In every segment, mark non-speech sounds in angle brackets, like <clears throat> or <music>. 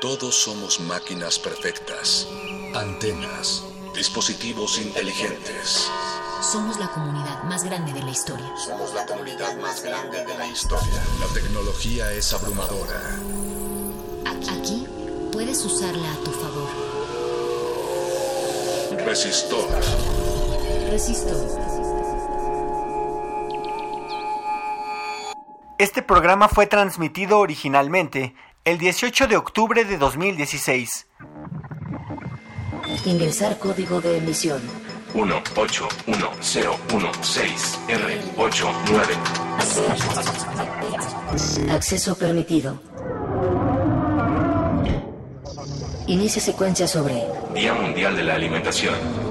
Todos somos máquinas perfectas, antenas, dispositivos inteligentes. Somos la comunidad más grande de la historia. Somos la comunidad más grande de la historia. La tecnología es abrumadora. Aquí puedes usarla a tu favor. Resistor. Resistor. Este programa fue transmitido originalmente el 18 de octubre de 2016. Ingresar código de emisión. 181016R89. Acceso permitido. Inicia secuencia sobre Día Mundial de la Alimentación.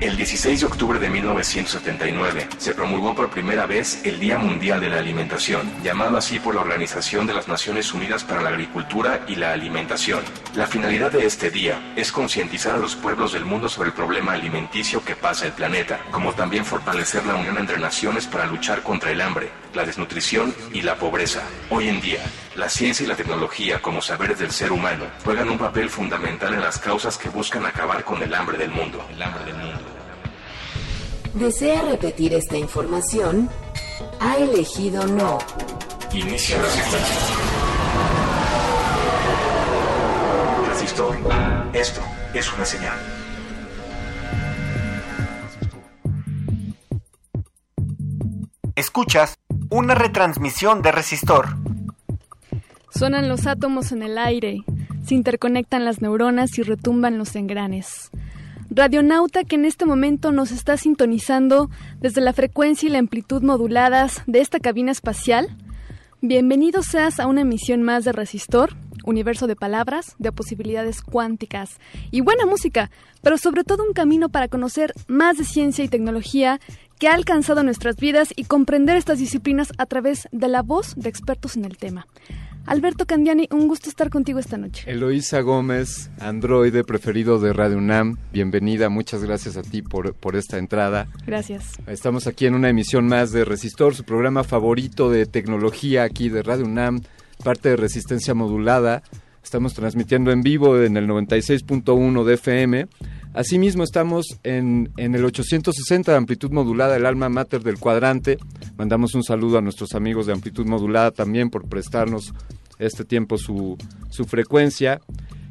El 16 de octubre de 1979 se promulgó por primera vez el Día Mundial de la Alimentación, llamado así por la Organización de las Naciones Unidas para la Agricultura y la Alimentación. La finalidad de este día es concientizar a los pueblos del mundo sobre el problema alimenticio que pasa el planeta, como también fortalecer la unión entre naciones para luchar contra el hambre, la desnutrición y la pobreza. Hoy en día, la ciencia y la tecnología como saberes del ser humano juegan un papel fundamental en las causas que buscan acabar con el hambre del mundo. El hambre del mundo. ¿Desea repetir esta información? Ha elegido no. Inicia la secuencia. Resistor. Esto es una señal. Escuchas una retransmisión de Resistor. Suenan los átomos en el aire, se interconectan las neuronas y retumban los engranes. Radionauta que en este momento nos está sintonizando desde la frecuencia y la amplitud moduladas de esta cabina espacial. Bienvenido seas a una emisión más de Resistor, universo de palabras, de posibilidades cuánticas y buena música, pero sobre todo un camino para conocer más de ciencia y tecnología que ha alcanzado nuestras vidas y comprender estas disciplinas a través de la voz de expertos en el tema. Alberto Candiani, un gusto estar contigo esta noche. Eloísa Gómez, androide preferido de Radio UNAM, bienvenida, muchas gracias a ti por, por esta entrada. Gracias. Estamos aquí en una emisión más de Resistor, su programa favorito de tecnología aquí de Radio UNAM, parte de Resistencia Modulada. Estamos transmitiendo en vivo en el 96.1 de FM. Asimismo, estamos en, en, el 860 de amplitud modulada, el alma mater del cuadrante. Mandamos un saludo a nuestros amigos de amplitud modulada también por prestarnos este tiempo su, su frecuencia.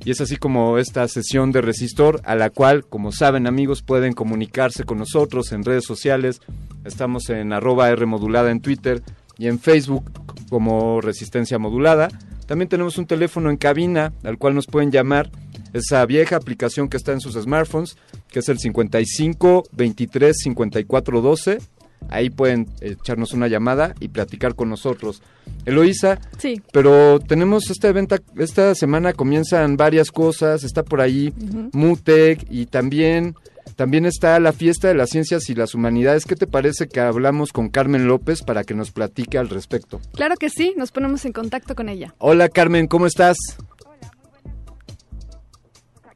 Y es así como esta sesión de Resistor, a la cual, como saben amigos, pueden comunicarse con nosotros en redes sociales. Estamos en arroba R en Twitter y en Facebook como Resistencia Modulada. También tenemos un teléfono en cabina al cual nos pueden llamar esa vieja aplicación que está en sus smartphones, que es el 55 23 54 12. Ahí pueden echarnos una llamada y platicar con nosotros. Eloísa, sí. pero tenemos esta evento, esta semana comienzan varias cosas, está por ahí uh -huh. Mutec y también, también está la fiesta de las ciencias y las humanidades. ¿Qué te parece que hablamos con Carmen López para que nos platique al respecto? Claro que sí, nos ponemos en contacto con ella. Hola Carmen, ¿cómo estás?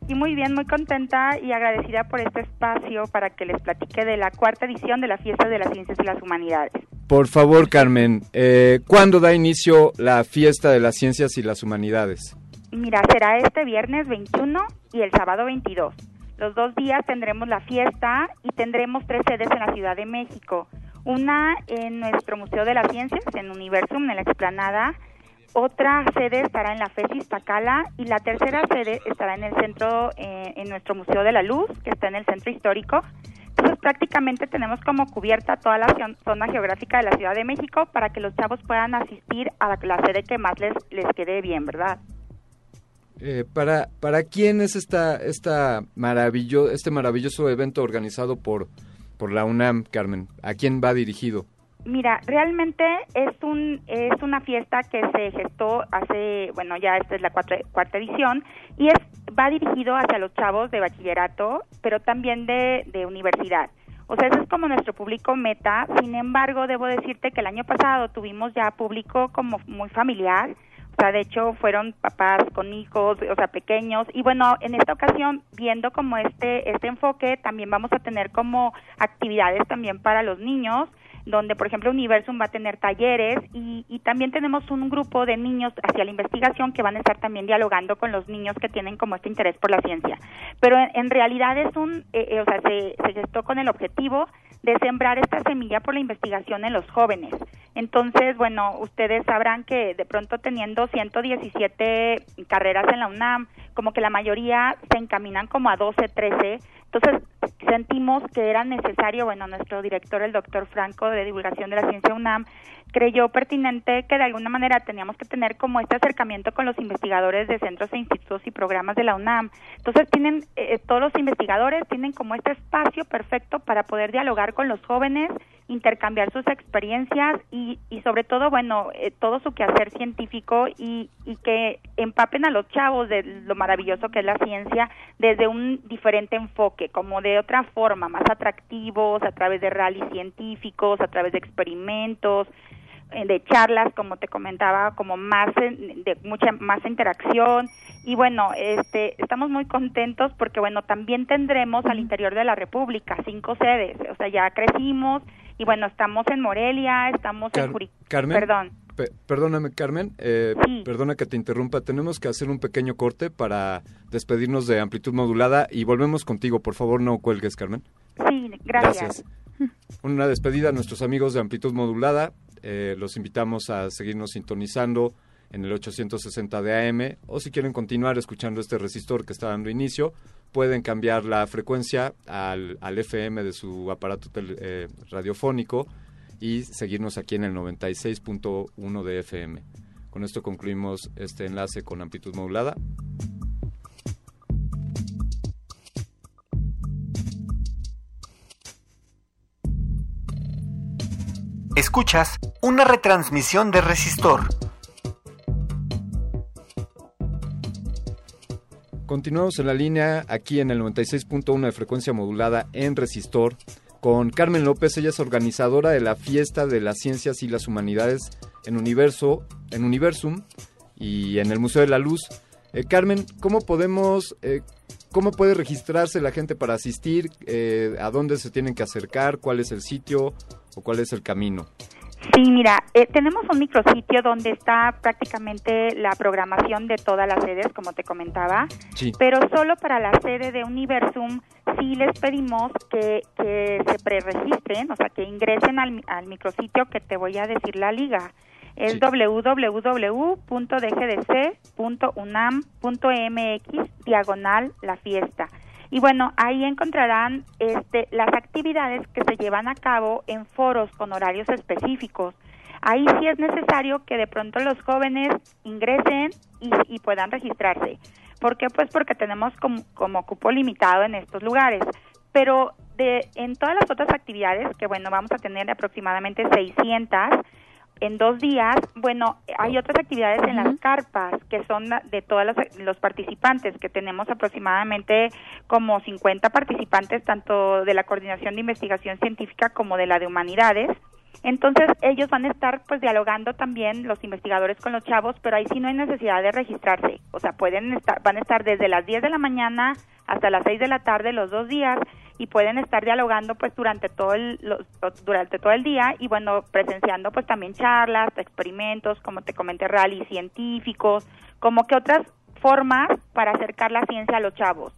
Y muy bien, muy contenta y agradecida por este espacio para que les platique de la cuarta edición de la Fiesta de las Ciencias y las Humanidades. Por favor, Carmen, eh, ¿cuándo da inicio la Fiesta de las Ciencias y las Humanidades? Mira, será este viernes 21 y el sábado 22. Los dos días tendremos la fiesta y tendremos tres sedes en la Ciudad de México. Una en nuestro Museo de las Ciencias, en Universum, en la explanada, otra sede estará en la FES Iztacala y la tercera sede estará en el centro, eh, en nuestro Museo de la Luz, que está en el centro histórico. Entonces prácticamente tenemos como cubierta toda la zona geográfica de la Ciudad de México para que los chavos puedan asistir a la sede que más les, les quede bien, ¿verdad? Eh, para, ¿Para quién es esta, esta maravillo, este maravilloso evento organizado por, por la UNAM, Carmen? ¿A quién va dirigido? Mira, realmente es un es una fiesta que se gestó hace, bueno, ya esta es la cuarta edición y es va dirigido hacia los chavos de bachillerato, pero también de, de universidad. O sea, ese es como nuestro público meta. Sin embargo, debo decirte que el año pasado tuvimos ya público como muy familiar. O sea, de hecho fueron papás con hijos, o sea, pequeños. Y bueno, en esta ocasión, viendo como este, este enfoque, también vamos a tener como actividades también para los niños donde por ejemplo Universum va a tener talleres y, y, también tenemos un grupo de niños hacia la investigación que van a estar también dialogando con los niños que tienen como este interés por la ciencia. Pero en, realidad es un, eh, eh, o sea, se, se gestó con el objetivo de sembrar esta semilla por la investigación en los jóvenes. Entonces, bueno, ustedes sabrán que de pronto teniendo 117 carreras en la UNAM, como que la mayoría se encaminan como a 12, 13, entonces sentimos que era necesario, bueno, nuestro director, el doctor Franco de Divulgación de la Ciencia UNAM, creyó pertinente que de alguna manera teníamos que tener como este acercamiento con los investigadores de centros e institutos y programas de la UNAM. Entonces tienen, eh, todos los investigadores tienen como este espacio perfecto para poder dialogar con los jóvenes, intercambiar sus experiencias y, y sobre todo, bueno, eh, todo su quehacer científico y, y que empapen a los chavos de lo maravilloso que es la ciencia desde un diferente enfoque, como de otra forma, más atractivos, a través de rallies científicos, a través de experimentos, eh, de charlas, como te comentaba, como más de mucha más interacción y bueno, este estamos muy contentos porque bueno, también tendremos al interior de la República cinco sedes, o sea, ya crecimos y bueno, estamos en Morelia, estamos en Carmen, Perdón. perdóname, Carmen, eh, perdona que te interrumpa, tenemos que hacer un pequeño corte para despedirnos de amplitud modulada y volvemos contigo, por favor, no cuelgues, Carmen. Sí, gracias. Una despedida a nuestros amigos de amplitud modulada. Eh, los invitamos a seguirnos sintonizando en el 860 de AM o si quieren continuar escuchando este resistor que está dando inicio, pueden cambiar la frecuencia al, al FM de su aparato eh, radiofónico y seguirnos aquí en el 96.1 de FM. Con esto concluimos este enlace con amplitud modulada. Escuchas una retransmisión de Resistor. Continuamos en la línea aquí en el 96.1 de frecuencia modulada en Resistor con Carmen López, ella es organizadora de la fiesta de las ciencias y las humanidades en Universo, en Universum y en el Museo de la Luz. Eh, Carmen, ¿cómo podemos, eh, cómo puede registrarse la gente para asistir? Eh, ¿A dónde se tienen que acercar? ¿Cuál es el sitio? O cuál es el camino? Sí, mira, eh, tenemos un micrositio donde está prácticamente la programación de todas las sedes, como te comentaba, pero solo para la sede de Universum sí les pedimos que, que se preregistren, o sea, que ingresen al, al micrositio que te voy a decir la liga. Es www.dgdc.unam.mx diagonal la fiesta. Y bueno, ahí encontrarán este, las actividades que se llevan a cabo en foros con horarios específicos. Ahí sí es necesario que de pronto los jóvenes ingresen y, puedan registrarse. ¿Por qué? Pues porque tenemos como, como cupo limitado en estos lugares. Pero de, en todas las otras actividades, que bueno, vamos a tener aproximadamente 600, en dos días, bueno, hay otras actividades en las carpas que son de todos los, participantes, que tenemos aproximadamente como 50 participantes, tanto de la Coordinación de Investigación Científica como de la de Humanidades. Entonces ellos van a estar pues dialogando también los investigadores con los chavos, pero ahí sí no hay necesidad de registrarse. O sea, pueden estar, van a estar desde las 10 de la mañana hasta las 6 de la tarde los dos días y pueden estar dialogando pues durante todo el durante todo el día y bueno presenciando pues también charlas experimentos como te comenté rally científicos como que otras formas para acercar la ciencia a los chavos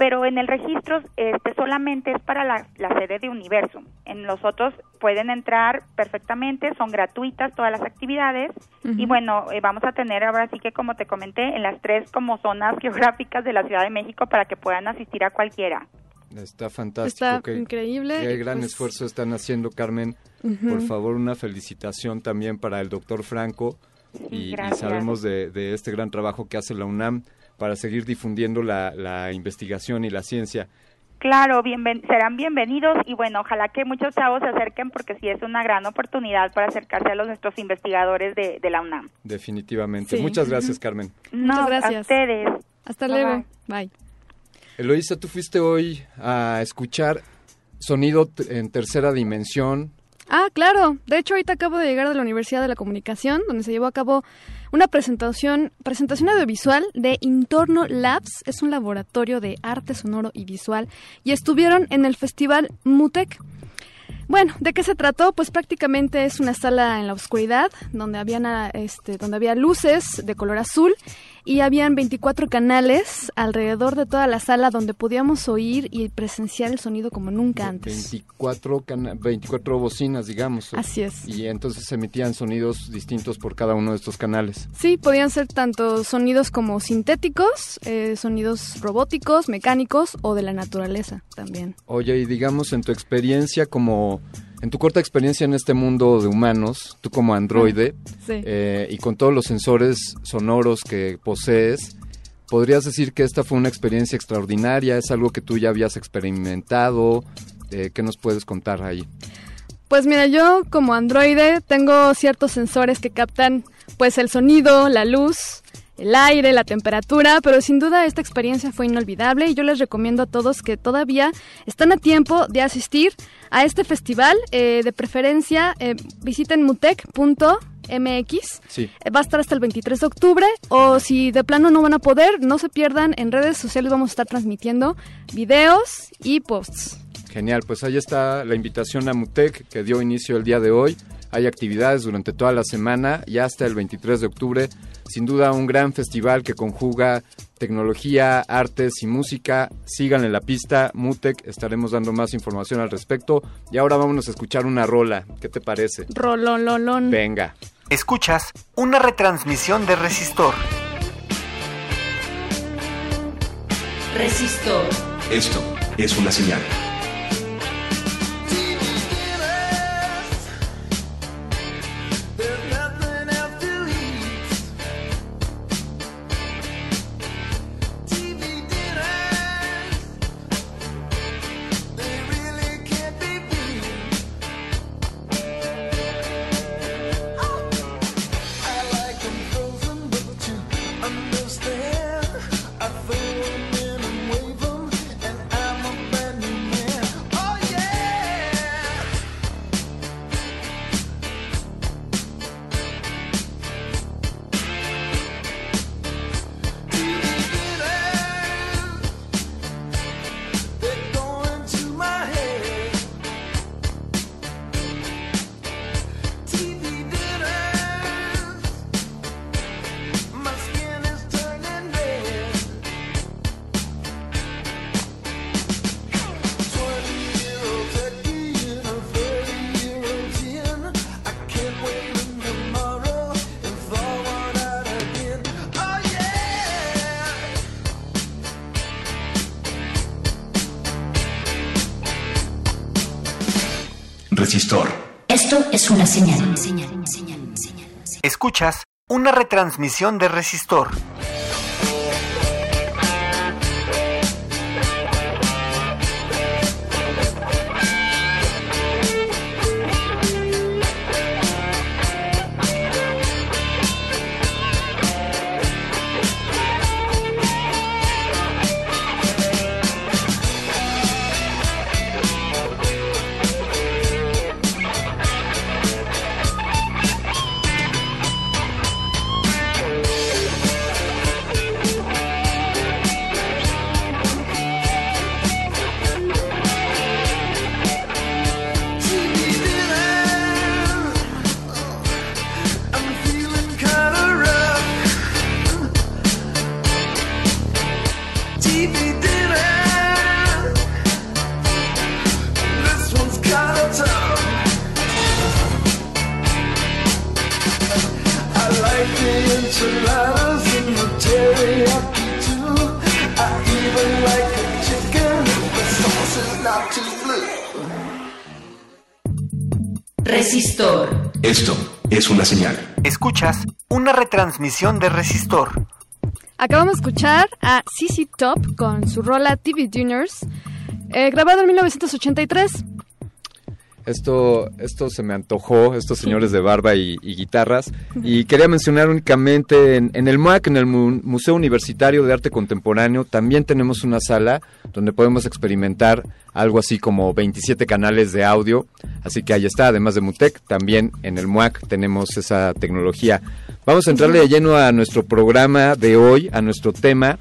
pero en el registro este solamente es para la, sede de Universo. En los otros pueden entrar perfectamente, son gratuitas todas las actividades y bueno, eh, vamos a tener ahora sí que como te comenté en las tres como zonas <laughs> geográficas de la Ciudad de México para que puedan asistir a cualquiera. Está fantástico. Está increíble. Qué gran pues esfuerzo están haciendo, Carmen. Por favor, una felicitación también para el doctor Franco. Y, sabemos de, de, este gran trabajo que hace la UNAM para seguir difundiendo la, investigación y la ciencia. Claro, serán bienvenidos y bueno, ojalá que muchos chavos se acerquen porque sí es una gran oportunidad para acercarse a los nuestros investigadores de, la UNAM. Definitivamente. Muchas gracias, Carmen. Muchas gracias. A ustedes. Hasta luego. Bye. Eloisa, tú fuiste hoy a escuchar sonido en tercera dimensión. Ah, claro. De hecho, ahorita acabo de llegar de la Universidad de la Comunicación, donde se llevó a cabo una presentación, presentación audiovisual de Intorno Labs, es un laboratorio de arte sonoro y visual, y estuvieron en el festival Mutec. Bueno, ¿de qué se trató? Pues prácticamente es una sala en la oscuridad donde habían este donde había luces de color azul y habían 24 canales alrededor de toda la sala donde podíamos oír y presenciar el sonido como nunca antes. 24, 24 bocinas, digamos. Así es. Y entonces se emitían sonidos distintos por cada uno de estos canales. Sí, podían ser tanto sonidos como sintéticos, eh, sonidos robóticos, mecánicos o de la naturaleza también. Oye, y digamos en tu experiencia como en tu corta experiencia en este mundo de humanos, tú como androide, eh, y con todos los sensores sonoros que posees, ¿podrías decir que esta fue una experiencia extraordinaria? ¿Es algo que tú ya habías experimentado? Eh, ¿Qué nos puedes contar ahí? Pues mira, yo como androide tengo ciertos sensores que captan pues el sonido, la luz, el aire, la temperatura, pero sin duda esta experiencia fue inolvidable y yo les recomiendo a todos que todavía están a tiempo de asistir a este festival. Eh, de preferencia, eh, visiten mutec.mx. Sí. Eh, va a estar hasta el 23 de octubre o si de plano no van a poder, no se pierdan, en redes sociales vamos a estar transmitiendo videos y posts. Genial, pues ahí está la invitación a Mutec que dio inicio el día de hoy. Hay actividades durante toda la semana y hasta el 23 de octubre sin duda un gran festival que conjuga tecnología, artes y música. Síganle la pista, Mutec, estaremos dando más información al respecto. Y ahora vámonos a escuchar una rola. ¿Qué te parece? Rolololón. Venga. Escuchas una retransmisión de Resistor. Resistor. Esto es una señal. Una retransmisión de Resistor. Una retransmisión de Resistor. Acabamos de escuchar a CC Top con su rola TV Juniors, eh, grabado en 1983. Esto, esto se me antojó, estos señores de barba y, y guitarras. Y <laughs> quería mencionar únicamente en, en el MUAC, en el Mu- Museo Universitario de Arte Contemporáneo, también tenemos una sala donde podemos experimentar algo así como 27 canales de audio. Así que ahí está, además de Mutec, también en el MUAC tenemos esa tecnología. Vamos a entrarle de lleno a nuestro programa de hoy, a nuestro tema,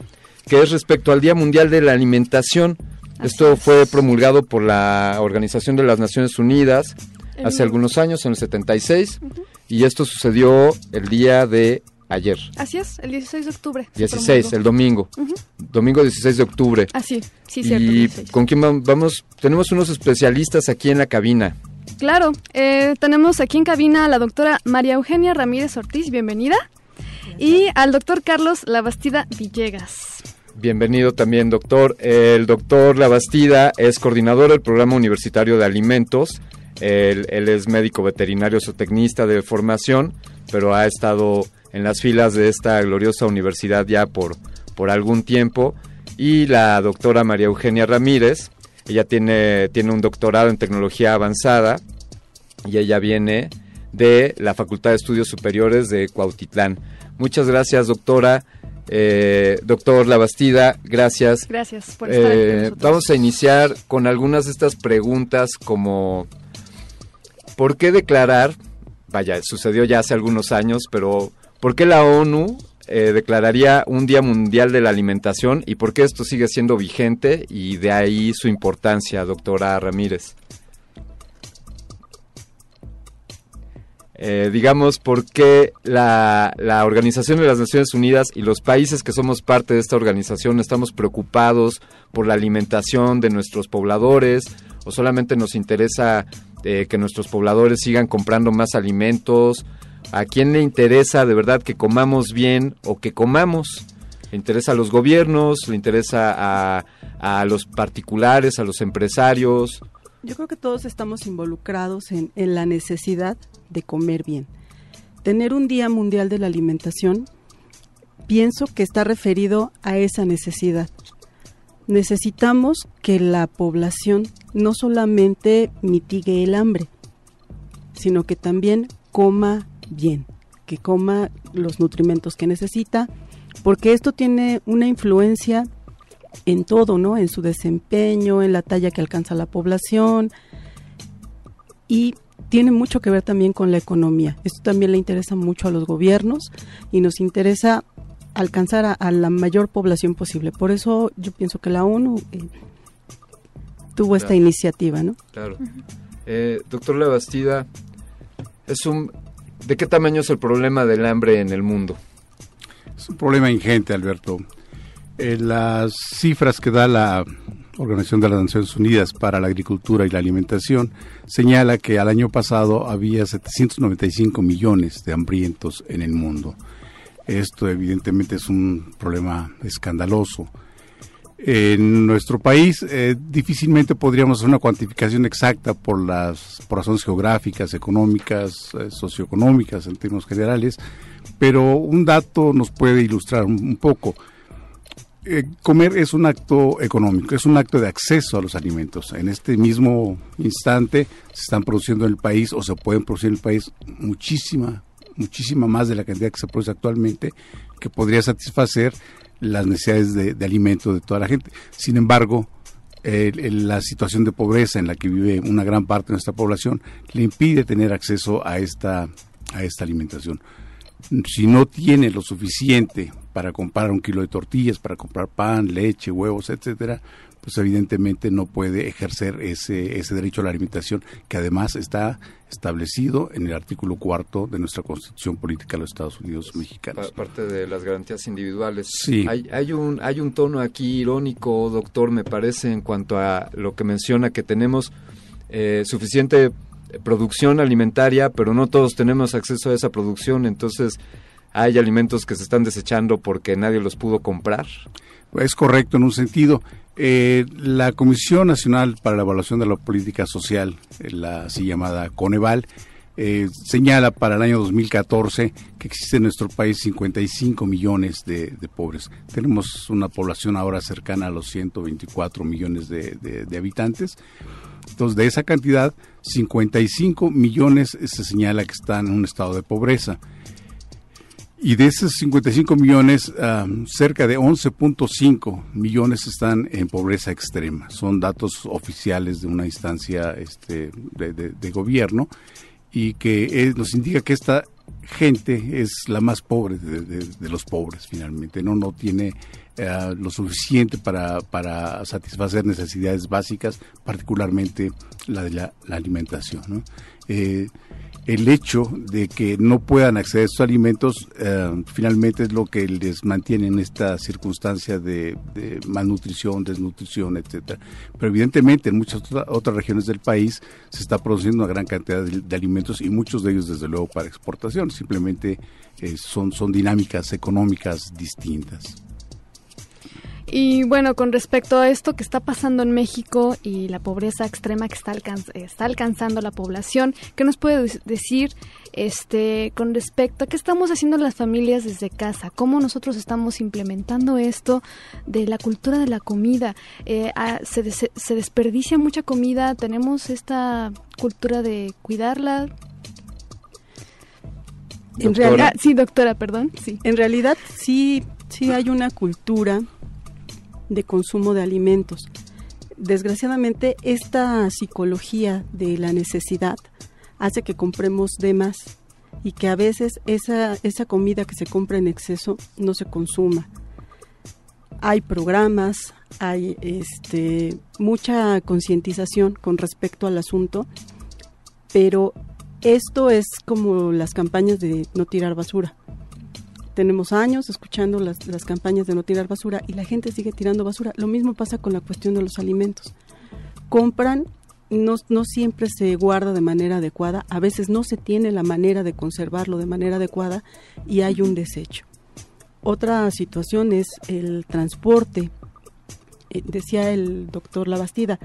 que es respecto al Día Mundial de la Alimentación. Esto fue promulgado por la Organización de las Naciones Unidas hace algunos años, en el 76, y esto sucedió el día de ayer, Así es, el 16 de octubre. se 16, el domingo, domingo 16 de octubre. Ah, sí, cierto. y 16. con quién vam- vamos, tenemos unos especialistas aquí en la cabina. Claro, eh, tenemos aquí en cabina a la doctora María Eugenia Ramírez Ortiz, bienvenida, y al doctor Carlos Labastida Villegas. Bienvenido también, doctor. El doctor Labastida es coordinador del Programa Universitario de Alimentos. Él, él es médico veterinario zootecnista de formación, pero ha estado en las filas de esta gloriosa universidad ya por, por algún tiempo. Y la doctora María Eugenia Ramírez, ella tiene, tiene un doctorado en tecnología avanzada y ella viene de la Facultad de Estudios Superiores de Cuautitlán. Muchas gracias, doctora. Eh, doctor Labastida, gracias. Gracias por estar aquí con Eh, vamos a iniciar con algunas de estas preguntas como ¿por qué declarar? Vaya, sucedió ya hace algunos años, pero ¿por qué la ONU eh, declararía un Día Mundial de la Alimentación y por qué esto sigue siendo vigente y de ahí su importancia, doctora Ramírez? Eh, digamos, por qué la, la Organización de las Naciones Unidas y los países que somos parte de esta organización estamos preocupados por la alimentación de nuestros pobladores o solamente nos interesa eh, que nuestros pobladores sigan comprando más alimentos. ¿A quién le interesa de verdad que comamos bien o que comamos? ¿Le interesa a los gobiernos? ¿Le interesa a, los particulares, a los empresarios? Yo creo que todos estamos involucrados en, en la necesidad de comer bien. Tener un Día Mundial de la Alimentación, pienso que está referido a esa necesidad. Necesitamos que la población no solamente mitigue el hambre, sino que también coma bien, que coma los nutrimentos que necesita, porque esto tiene una influencia en todo, ¿no? En su desempeño, en la talla que alcanza la población y tiene mucho que ver también con la economía. Esto también le interesa mucho a los gobiernos y nos interesa alcanzar a, a la mayor población posible. Por eso yo pienso que la ONU eh, tuvo esta iniciativa, ¿no? Claro. Eh, doctor Labastida, es un, ¿de qué tamaño es el problema del hambre en el mundo? Es un problema ingente, Alberto. Eh, las cifras que da la Organización de las Naciones Unidas para la Agricultura y la Alimentación señala que al año pasado había 795 millones de hambrientos en el mundo. Esto evidentemente es un problema escandaloso. En nuestro país eh, difícilmente podríamos hacer una cuantificación exacta por las por razones geográficas, económicas, eh, socioeconómicas en términos generales, pero un dato nos puede ilustrar un, poco. Eh, comer es un acto económico, es un acto de acceso a los alimentos. En este mismo instante se están produciendo en el país o se pueden producir en el país muchísima, muchísima más de la cantidad que se produce actualmente que podría satisfacer las necesidades de, alimento de toda la gente. Sin embargo, la situación de pobreza en la que vive una gran parte de nuestra población le impide tener acceso a esta, a esta alimentación. Si no tiene lo suficiente para comprar un kilo de tortillas, para comprar pan, leche, huevos, etcétera, pues evidentemente no puede ejercer ese, ese derecho a la alimentación que además está establecido en el artículo cuarto de nuestra Constitución Política de los Estados Unidos Mexicanos. Pa- parte de las garantías individuales. Sí. Hay, hay, un, hay un tono aquí irónico, doctor, me parece, en cuanto a lo que menciona que tenemos eh, suficiente producción alimentaria, pero no todos tenemos acceso a esa producción, entonces hay alimentos que se están desechando porque nadie los pudo comprar. Es correcto en un sentido. Eh, la Comisión Nacional para la Evaluación de la Política Social, eh, la así llamada Coneval, eh, señala para el año 2014 que existe en nuestro país 55 millones de, pobres. Tenemos una población ahora cercana a los 124 millones de, de habitantes. Entonces, de esa cantidad, 55 millones se señala que están en un estado de pobreza. Y de esos 55 millones, cerca de 11.5 millones están en pobreza extrema. Son datos oficiales de una instancia este, de, gobierno y que nos indica que esta gente es la más pobre de, los pobres finalmente. No, no tiene eh, lo suficiente para, para satisfacer necesidades básicas, particularmente la de la, alimentación. ¿no? Eh, el hecho de que no puedan acceder a estos alimentos eh, finalmente es lo que les mantiene en esta circunstancia de, malnutrición, desnutrición, etcétera. Pero evidentemente en muchas otras regiones del país se está produciendo una gran cantidad de, alimentos y muchos de ellos desde luego para exportación. Simplemente eh, son, son dinámicas económicas distintas. Y bueno, con respecto a esto que está pasando en México y la pobreza extrema que está, está alcanzando la población, ¿qué nos puede decir este con respecto a qué estamos haciendo las familias desde casa? ¿Cómo nosotros estamos implementando esto de la cultura de la comida? Eh, ah, se, se desperdicia mucha comida, tenemos esta cultura de cuidarla, en realidad, sí, doctora, perdón. Sí. En realidad sí, sí hay una cultura de consumo de alimentos. Desgraciadamente, esta psicología de la necesidad hace que compremos de más y que a veces esa, esa comida que se compra en exceso no se consuma. Hay programas, hay este, mucha concientización con respecto al asunto, pero esto es como las campañas de no tirar basura tenemos años escuchando las, campañas de no tirar basura y la gente sigue tirando basura. Lo mismo pasa con la cuestión de los alimentos. Compran, no, no siempre se guarda de manera adecuada, a veces no se tiene la manera de conservarlo de manera adecuada y hay un desecho. Otra situación es el transporte. Eh, decía el doctor Labastida,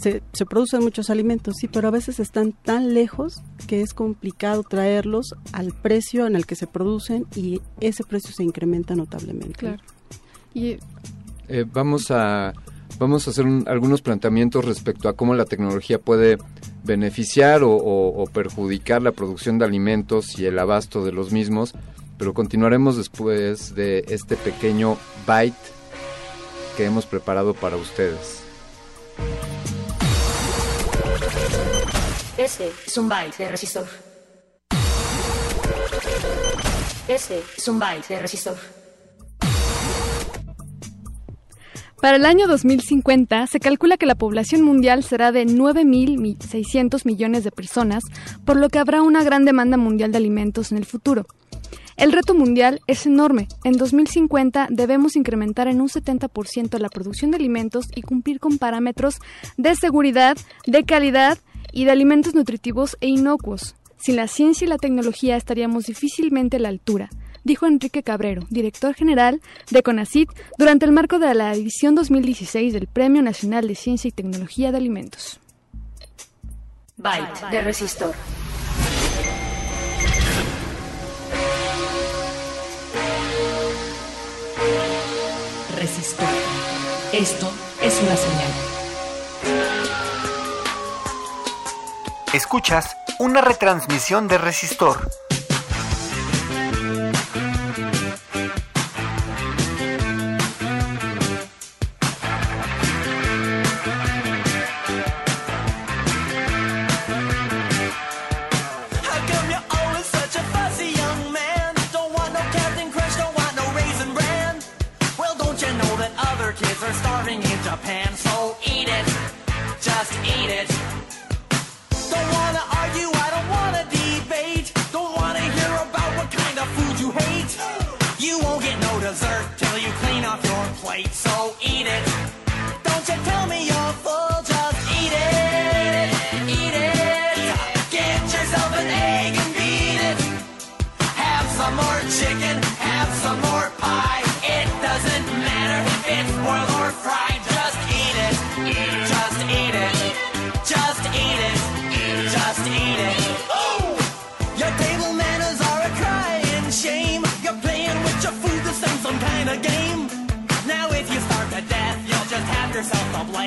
se, se, producen muchos alimentos, sí, pero a veces están tan lejos que es complicado traerlos al precio en el que se producen y ese precio se incrementa notablemente. Claro. Y eh, vamos a vamos a hacer algunos planteamientos respecto a cómo la tecnología puede beneficiar o, perjudicar la producción de alimentos y el abasto de los mismos, pero continuaremos después de este pequeño byte que hemos preparado para ustedes. Ese es resistor. Para el año 2050 se calcula que la población mundial será de 9.600 millones de personas, por lo que habrá una gran demanda mundial de alimentos en el futuro. El reto mundial es enorme. En 2050 debemos incrementar en un 70% la producción de alimentos y cumplir con parámetros de seguridad, de calidad y de alimentos nutritivos e inocuos. Sin la ciencia y la tecnología estaríamos difícilmente a la altura, dijo Enrique Cabrero, director general de CONACIT, durante el marco de la edición 2016 del Premio Nacional de Ciencia y Tecnología de Alimentos. Byte de resistor. Esto es una señal. Escuchas una retransmisión de Resistor.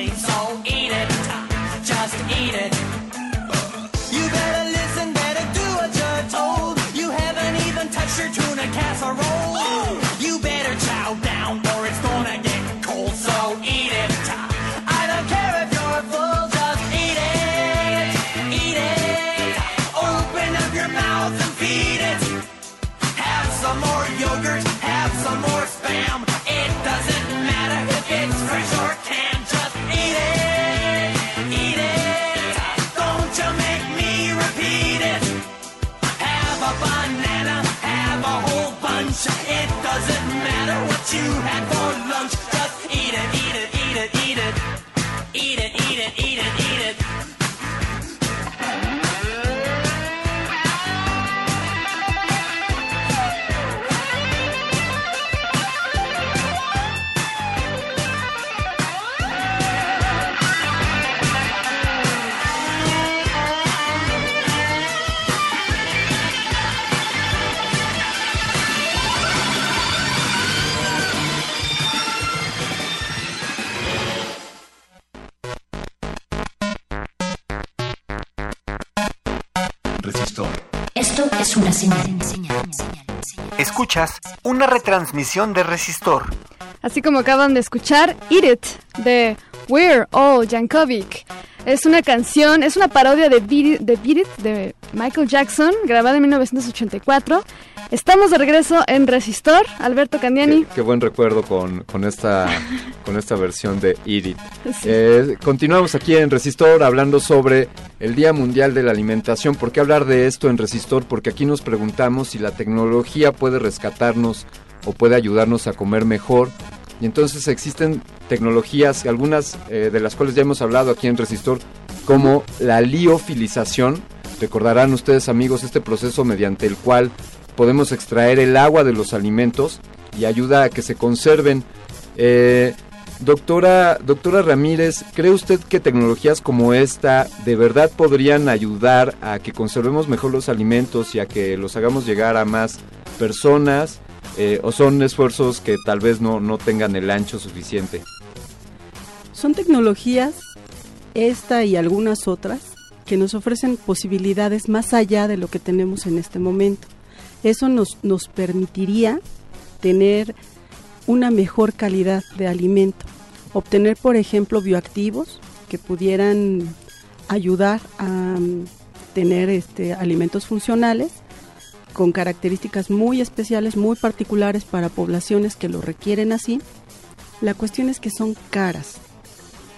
So. Es una señal. Escuchas una retransmisión de Resistor. Así como acaban de escuchar Eat It de We're All Yankovic. Es una canción, es una parodia de Beat It, de, Beat It, de Michael Jackson, grabada en 1984. Estamos de regreso en Resistor, Alberto Candiani. Qué, qué buen recuerdo con, con, esta, <laughs> con esta versión de Eat It. Eh, continuamos aquí en Resistor hablando sobre el Día Mundial de la Alimentación. ¿Por qué hablar de esto en Resistor? Porque aquí nos preguntamos si la tecnología puede rescatarnos o puede ayudarnos a comer mejor. Y entonces existen tecnologías, algunas eh, de las cuales ya hemos hablado aquí en Resistor, como la liofilización. Recordarán ustedes amigos este proceso mediante el cual podemos extraer el agua de los alimentos y ayuda a que se conserven. Eh, doctora, doctora Ramírez, ¿cree usted que tecnologías como esta de verdad podrían ayudar a que conservemos mejor los alimentos y a que los hagamos llegar a más personas? Eh, ¿O son esfuerzos que tal vez no, no tengan el ancho suficiente? Son tecnologías, esta y algunas otras, que nos ofrecen posibilidades más allá de lo que tenemos en este momento. Eso nos, nos permitiría tener una mejor calidad de alimento, obtener, por ejemplo, bioactivos que pudieran ayudar a um, tener este, alimentos funcionales con características muy especiales, muy particulares para poblaciones que lo requieren así. La cuestión es que son caras.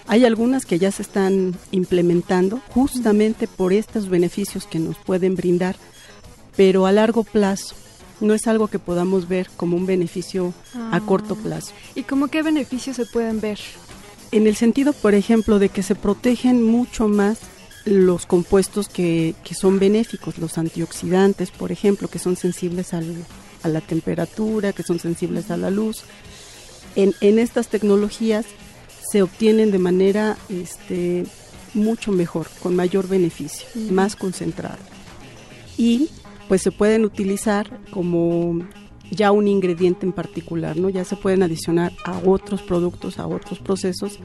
Hay algunas que ya se están implementando justamente por estos beneficios que nos pueden brindar, pero a largo plazo. No es algo que podamos ver como un beneficio a corto plazo. ¿Y cómo qué beneficios se pueden ver? En el sentido, por ejemplo, de que se protegen mucho más los compuestos que, que son benéficos, los antioxidantes, por ejemplo, que son sensibles al, a la temperatura, que son sensibles a la luz. En, en estas tecnologías se obtienen de manera este, mucho mejor, con mayor beneficio, más concentrado. Y pues se pueden utilizar como ya un ingrediente en particular, ¿no? Ya se pueden adicionar a otros productos, a otros procesos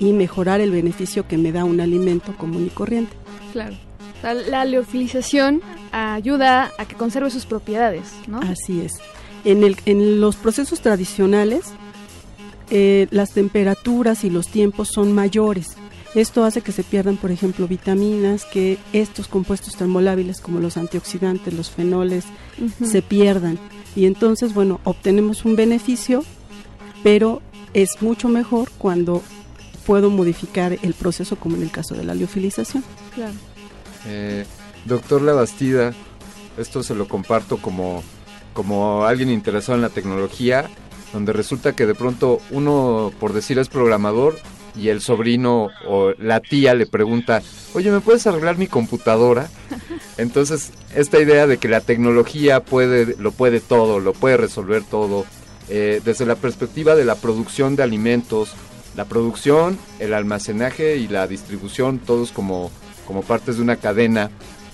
y mejorar el beneficio que me da un alimento común y corriente. Claro. La, la liofilización ayuda a que conserve sus propiedades, ¿no? Así es. En, el, en los procesos tradicionales, eh, las temperaturas y los tiempos son mayores. Esto hace que se pierdan, por ejemplo, vitaminas, que estos compuestos termolábiles como los antioxidantes, los fenoles, se pierdan. Y entonces, bueno, obtenemos un beneficio, pero es mucho mejor cuando puedo modificar el proceso, como en el caso de la liofilización. Claro. Eh, doctor Labastida, esto se lo comparto como, como alguien interesado en la tecnología, donde resulta que de pronto uno, por decir, es programador y el sobrino o la tía le pregunta, oye, ¿me puedes arreglar mi computadora? <laughs> Entonces, esta idea de que la tecnología puede, lo puede todo, lo puede resolver todo, eh, desde la perspectiva de la producción de alimentos, la producción, el almacenaje y la distribución, todos como, como partes de una cadena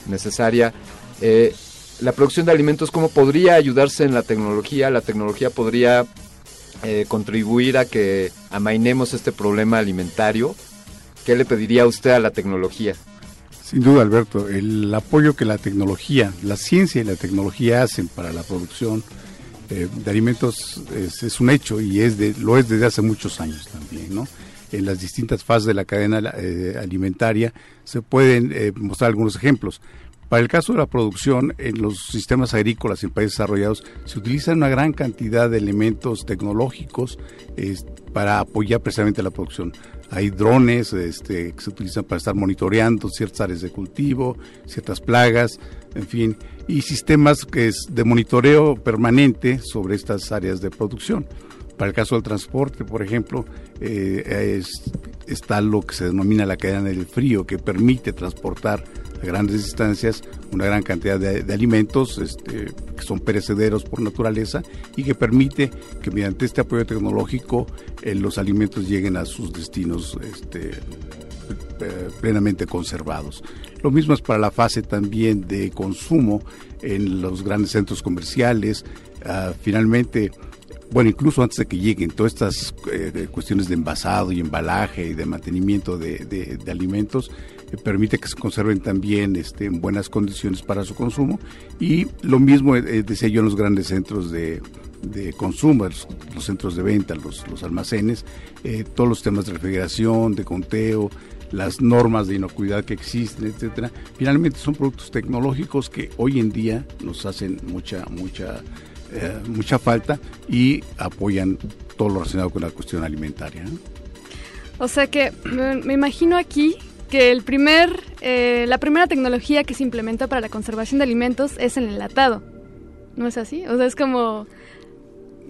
necesaria. Eh, la producción de alimentos, ¿cómo podría ayudarse en la tecnología? La tecnología podría eh, contribuir a que amainemos este problema alimentario. ¿Qué le pediría usted a la tecnología? Sin duda, Alberto, el apoyo que la tecnología, la ciencia y la tecnología hacen para la producción eh, de alimentos es, un hecho y es de, lo es desde hace muchos años también, ¿no? En las distintas fases de la cadena eh, alimentaria se pueden eh, mostrar algunos ejemplos. Para el caso de la producción, en los sistemas agrícolas en países desarrollados se utilizan una gran cantidad de elementos tecnológicos para apoyar precisamente la producción. Hay drones este, que se utilizan para estar monitoreando ciertas áreas de cultivo, ciertas plagas, en fin, y sistemas que es de monitoreo permanente sobre estas áreas de producción. Para el caso del transporte, por ejemplo, eh, es, está lo que se denomina la cadena del frío, que permite transportar a grandes distancias una gran cantidad de, de alimentos este, que son perecederos por naturaleza y que permite que mediante este apoyo tecnológico eh, los alimentos lleguen a sus destinos este, plenamente conservados. Lo mismo es para la fase también de consumo en los grandes centros comerciales. Uh, finalmente, bueno, incluso antes de que lleguen todas estas eh, cuestiones de envasado y embalaje y de mantenimiento de, alimentos, eh, permite que se conserven también este, en buenas condiciones para su consumo. Y lo mismo eh, decía yo en los grandes centros de, consumo, los, centros de venta, los, almacenes, eh, todos los temas de refrigeración, de conteo, las normas de inocuidad que existen, etcétera. Finalmente son productos tecnológicos que hoy en día nos hacen mucha, mucha eh, mucha falta y apoyan todo lo relacionado con la cuestión alimentaria. O sea que me, me, imagino aquí que el primer, eh, la primera tecnología que se implementa para la conservación de alimentos es el enlatado. ¿No es así? O sea, es como...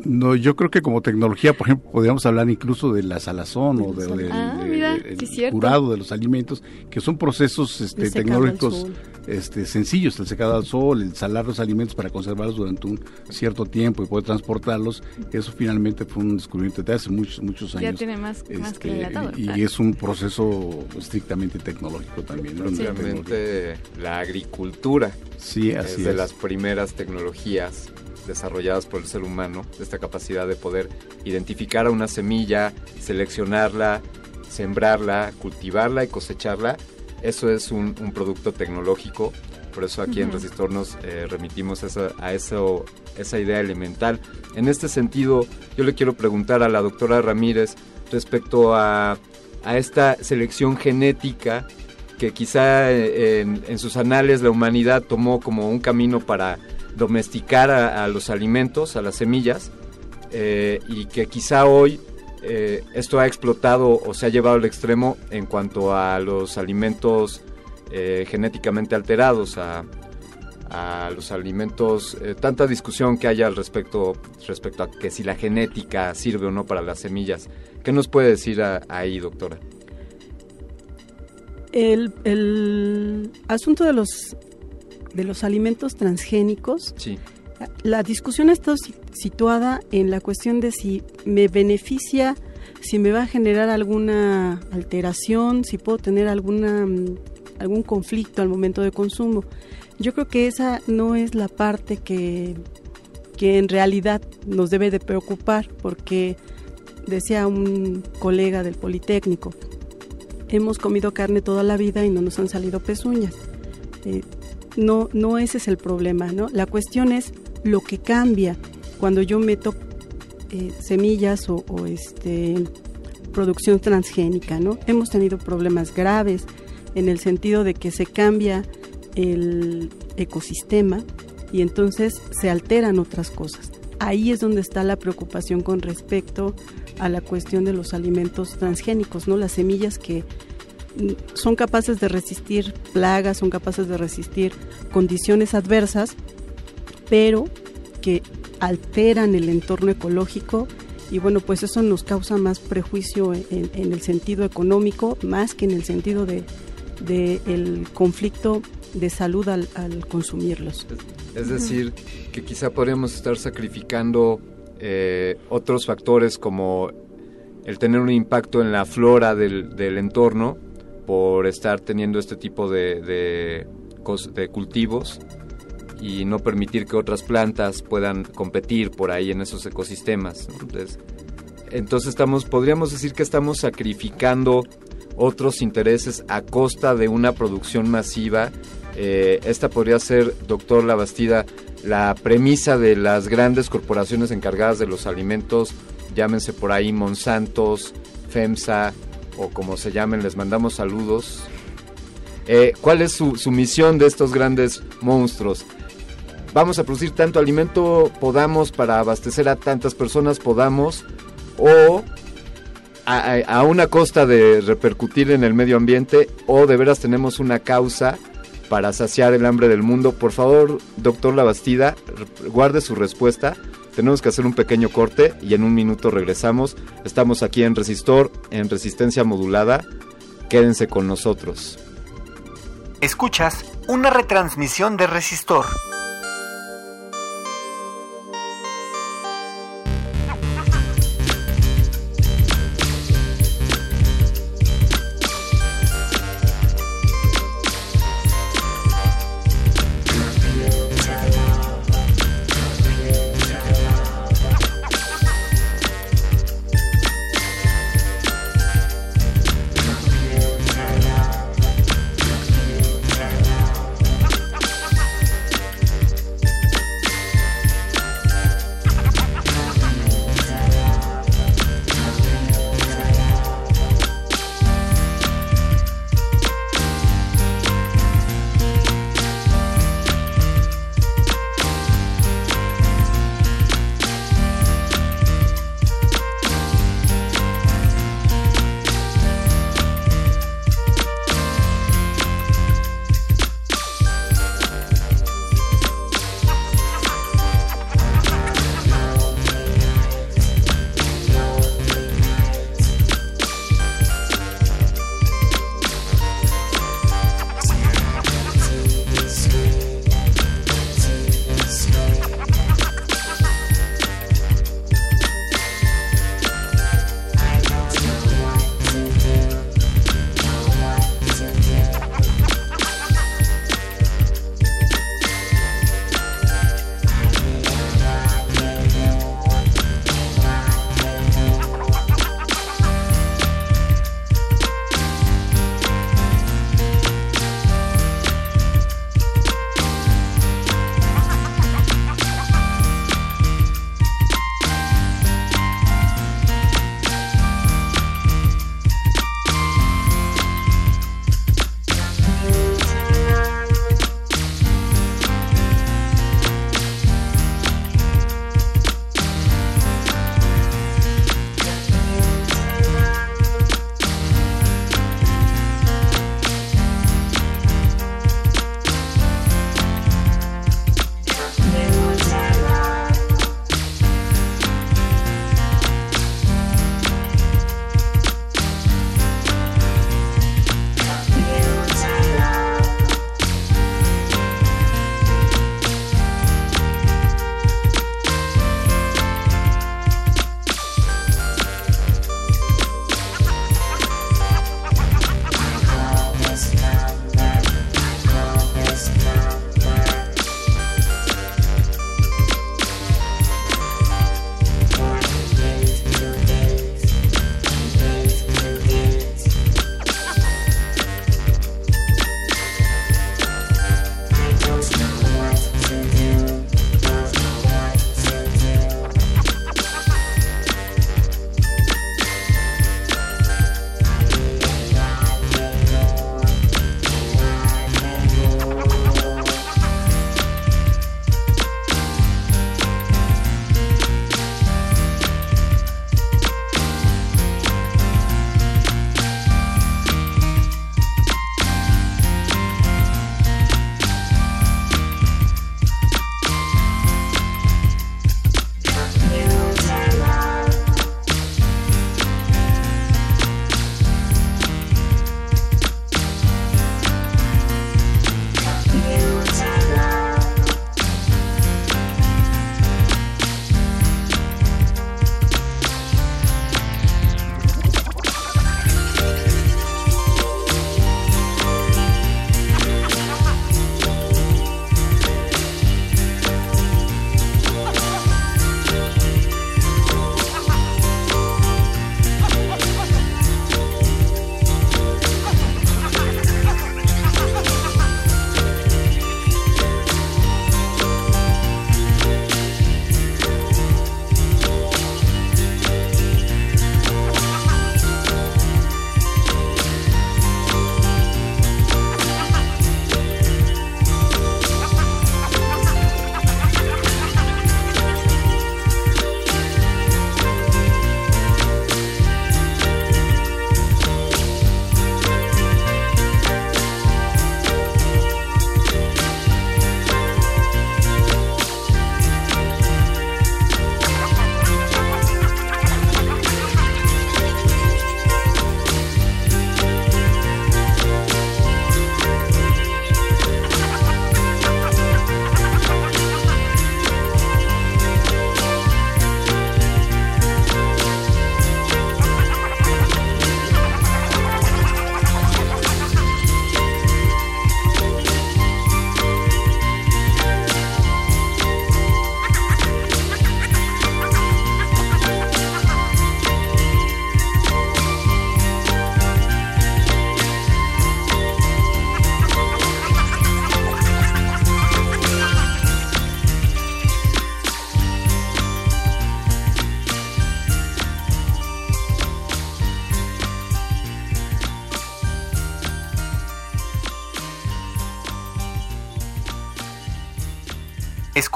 No, yo creo que como tecnología, por ejemplo, podríamos hablar incluso de la salazón o de, de, ah, de, mira, de sí, el curado de los alimentos, que son procesos este, tecnológicos este, sencillos, el secado al sol, el salar los alimentos para conservarlos durante un cierto tiempo y poder transportarlos, eso finalmente fue un descubrimiento de hace muchos muchos años. Ya tiene más, este, más que el enlatado, Y claro. es un proceso estrictamente tecnológico también. ¿no? Obviamente la agricultura sí, así es de es. las primeras tecnologías desarrolladas por el ser humano, esta capacidad de poder identificar a una semilla, seleccionarla, sembrarla, cultivarla y cosecharla, eso es un, un producto tecnológico. Por eso aquí uh -huh. en Resistor nos eh, remitimos esa, a eso, esa idea elemental. En este sentido, yo le quiero preguntar a la doctora Ramírez respecto a, a esta selección genética que quizá en, en, sus anales la humanidad tomó como un camino para domesticar a, los alimentos, a las semillas, eh, y que quizá hoy eh, esto ha explotado o se ha llevado al extremo en cuanto a los alimentos eh, genéticamente alterados, a, los alimentos, tanta discusión que hay al respecto, respecto a que si la genética sirve o no para las semillas. ¿Qué nos puede decir ahí, doctora? El, el asunto de los de los alimentos transgénicos, sí. la discusión está situada en la cuestión de si me beneficia, si me va a generar alguna alteración, si puedo tener alguna algún conflicto al momento de consumo. Yo creo que esa no es la parte que, que en realidad nos debe de preocupar, porque decía un colega del Politécnico, hemos comido carne toda la vida y no nos han salido pezuñas. Eh, no, no ese es el problema, ¿no? La cuestión es lo que cambia cuando yo meto eh, semillas o, o, este producción transgénica, ¿no? Hemos tenido problemas graves en el sentido de que se cambia el ecosistema y entonces se alteran otras cosas. Ahí es donde está la preocupación con respecto a la cuestión de los alimentos transgénicos, ¿no? Las semillas que son capaces de resistir plagas, son capaces de resistir condiciones adversas, pero que alteran el entorno ecológico y bueno, pues eso nos causa más prejuicio en, en el sentido económico, más que en el sentido de, el conflicto de salud al, al consumirlos. Es decir, que quizá podríamos estar sacrificando eh, otros factores como el tener un impacto en la flora del, del entorno por estar teniendo este tipo de, cultivos y no permitir que otras plantas puedan competir por ahí en esos ecosistemas. Entonces, entonces estamos, podríamos decir que estamos sacrificando otros intereses a costa de una producción masiva. Eh, esta podría ser, doctor Labastida, la premisa de las grandes corporaciones encargadas de los alimentos, llámense por ahí Monsantos, FEMSA o como se llamen, les mandamos saludos. Eh, ¿Cuál es su, su misión de estos grandes monstruos? Vamos a producir tanto alimento podamos para abastecer a tantas personas podamos o a, a- una costa de repercutir en el medio ambiente o de veras tenemos una causa para saciar el hambre del mundo. Por favor, doctor Labastida, guarde su respuesta. Tenemos que hacer un pequeño corte y en un minuto regresamos. Estamos aquí en Resistor, en resistencia modulada. Quédense con nosotros. Escuchas una retransmisión de Resistor.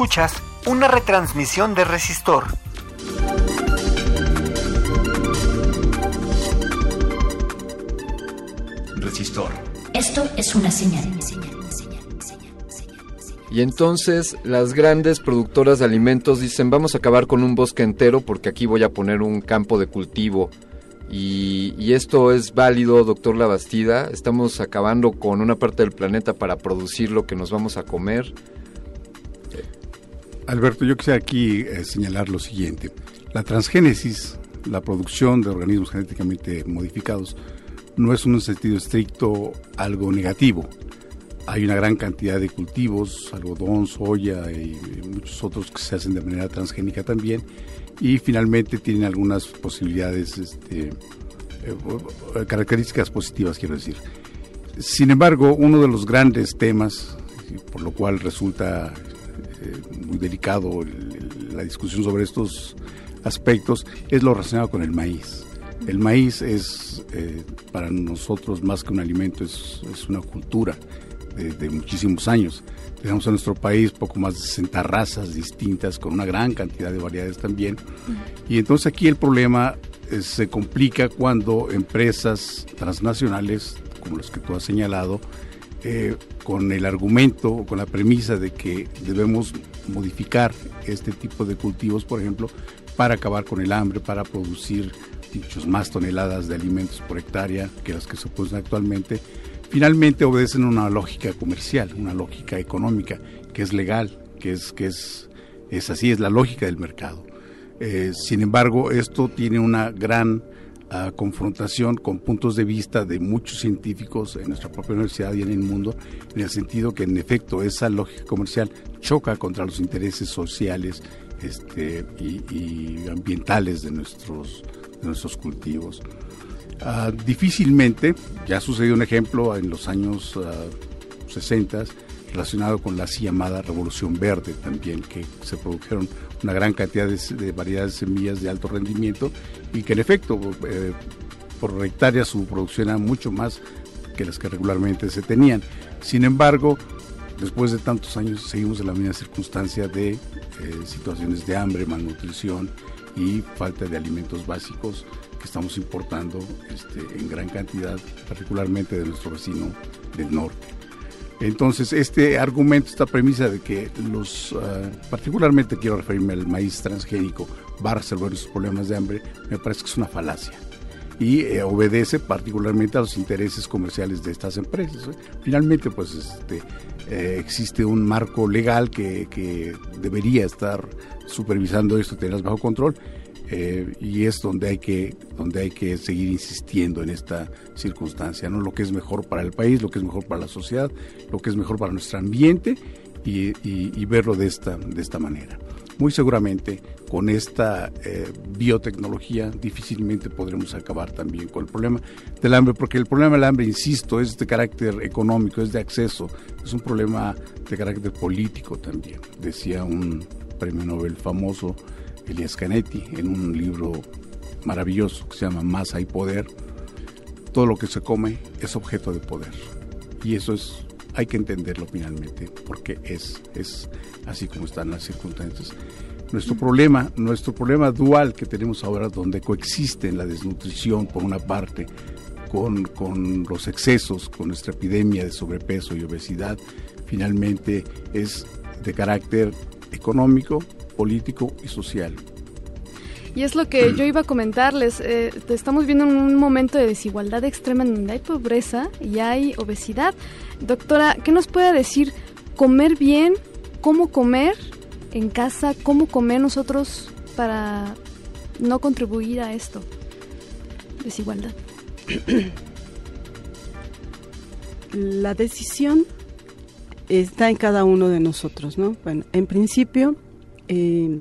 Escuchas una retransmisión de Resistor. Resistor. Esto es una señal. Y entonces las grandes productoras de alimentos dicen vamos a acabar con un bosque entero porque aquí voy a poner un campo de cultivo. Y, y esto es válido, doctor Labastida. Estamos acabando con una parte del planeta para producir lo que nos vamos a comer. Alberto, yo quisiera aquí eh, señalar lo siguiente. La transgénesis, la producción de organismos genéticamente modificados, no es en un sentido estricto algo negativo. Hay una gran cantidad de cultivos, algodón, soya y muchos otros que se hacen de manera transgénica también y finalmente tienen algunas posibilidades, este, eh, características positivas quiero decir. Sin embargo, uno de los grandes temas, por lo cual resulta eh, muy delicado el- el- la discusión sobre estos aspectos, es lo relacionado con el maíz. El maíz es eh, para nosotros más que un alimento, es, es una cultura de, de muchísimos años. Tenemos en nuestro país poco más de 60 razas distintas, con una gran cantidad de variedades también. Y entonces aquí el problema eh, se complica cuando empresas transnacionales, como las que tú has señalado, eh, con el argumento, con la premisa de que debemos modificar este tipo de cultivos, por ejemplo, para acabar con el hambre, para producir muchas más toneladas de alimentos por hectárea que las que se producen actualmente, finalmente obedecen a una lógica comercial, una lógica económica, que es legal, que es, que es, es así, es la lógica del mercado. Eh, sin embargo, esto tiene una gran ah, confrontación con puntos de vista de muchos científicos en nuestra propia universidad y en el mundo, en el sentido que en efecto esa lógica comercial choca contra los intereses sociales este, y, ambientales de nuestros, nuestros cultivos. Ah, difícilmente, ya sucedió un ejemplo en los años ah, 60 relacionado con la así llamada Revolución Verde también, que se produjeron una gran cantidad de, de variedades de semillas de alto rendimiento y que en efecto eh, por hectárea su producción era mucho más que las que regularmente se tenían. Sin embargo, después de tantos años seguimos en la misma circunstancia de eh, situaciones de hambre, malnutrición y falta de alimentos básicos que estamos importando este, en gran cantidad, particularmente de nuestro vecino del norte. Entonces, este argumento, esta premisa de que los, uh, particularmente quiero referirme al maíz transgénico, va a resolver los problemas de hambre, me parece que es una falacia. Y eh, obedece particularmente a los intereses comerciales de estas empresas. ¿eh? Finalmente, pues este, existe un marco legal que, que, debería estar supervisando esto, tenerlas bajo control. Eh, y es donde hay que donde hay que seguir insistiendo en esta circunstancia no lo que es mejor para el país lo que es mejor para la sociedad lo que es mejor para nuestro ambiente y, verlo de esta de esta manera. Muy seguramente con esta eh, biotecnología difícilmente podremos acabar también con el problema del hambre, porque el problema del hambre, insisto, es de carácter económico, es de acceso, es un problema de carácter político también, decía un premio Nobel famoso, Elias Canetti, en un libro maravilloso que se llama Más hay poder, todo lo que se come es objeto de poder. Y eso es, hay que entenderlo finalmente, porque es, es así como están las circunstancias. Nuestro problema, nuestro problema dual que tenemos ahora, donde coexisten la desnutrición por una parte, con, con los excesos, con nuestra epidemia de sobrepeso y obesidad, finalmente es de carácter económico, político y social. Y es lo que yo iba a comentarles. Eh, estamos viendo un momento de desigualdad extrema en donde hay pobreza y hay obesidad. Doctora, ¿qué nos puede decir? Comer bien, cómo comer en casa, cómo comer nosotros para no contribuir a esto. Desigualdad. La decisión está en cada uno de nosotros, ¿no? Bueno, en principio eh,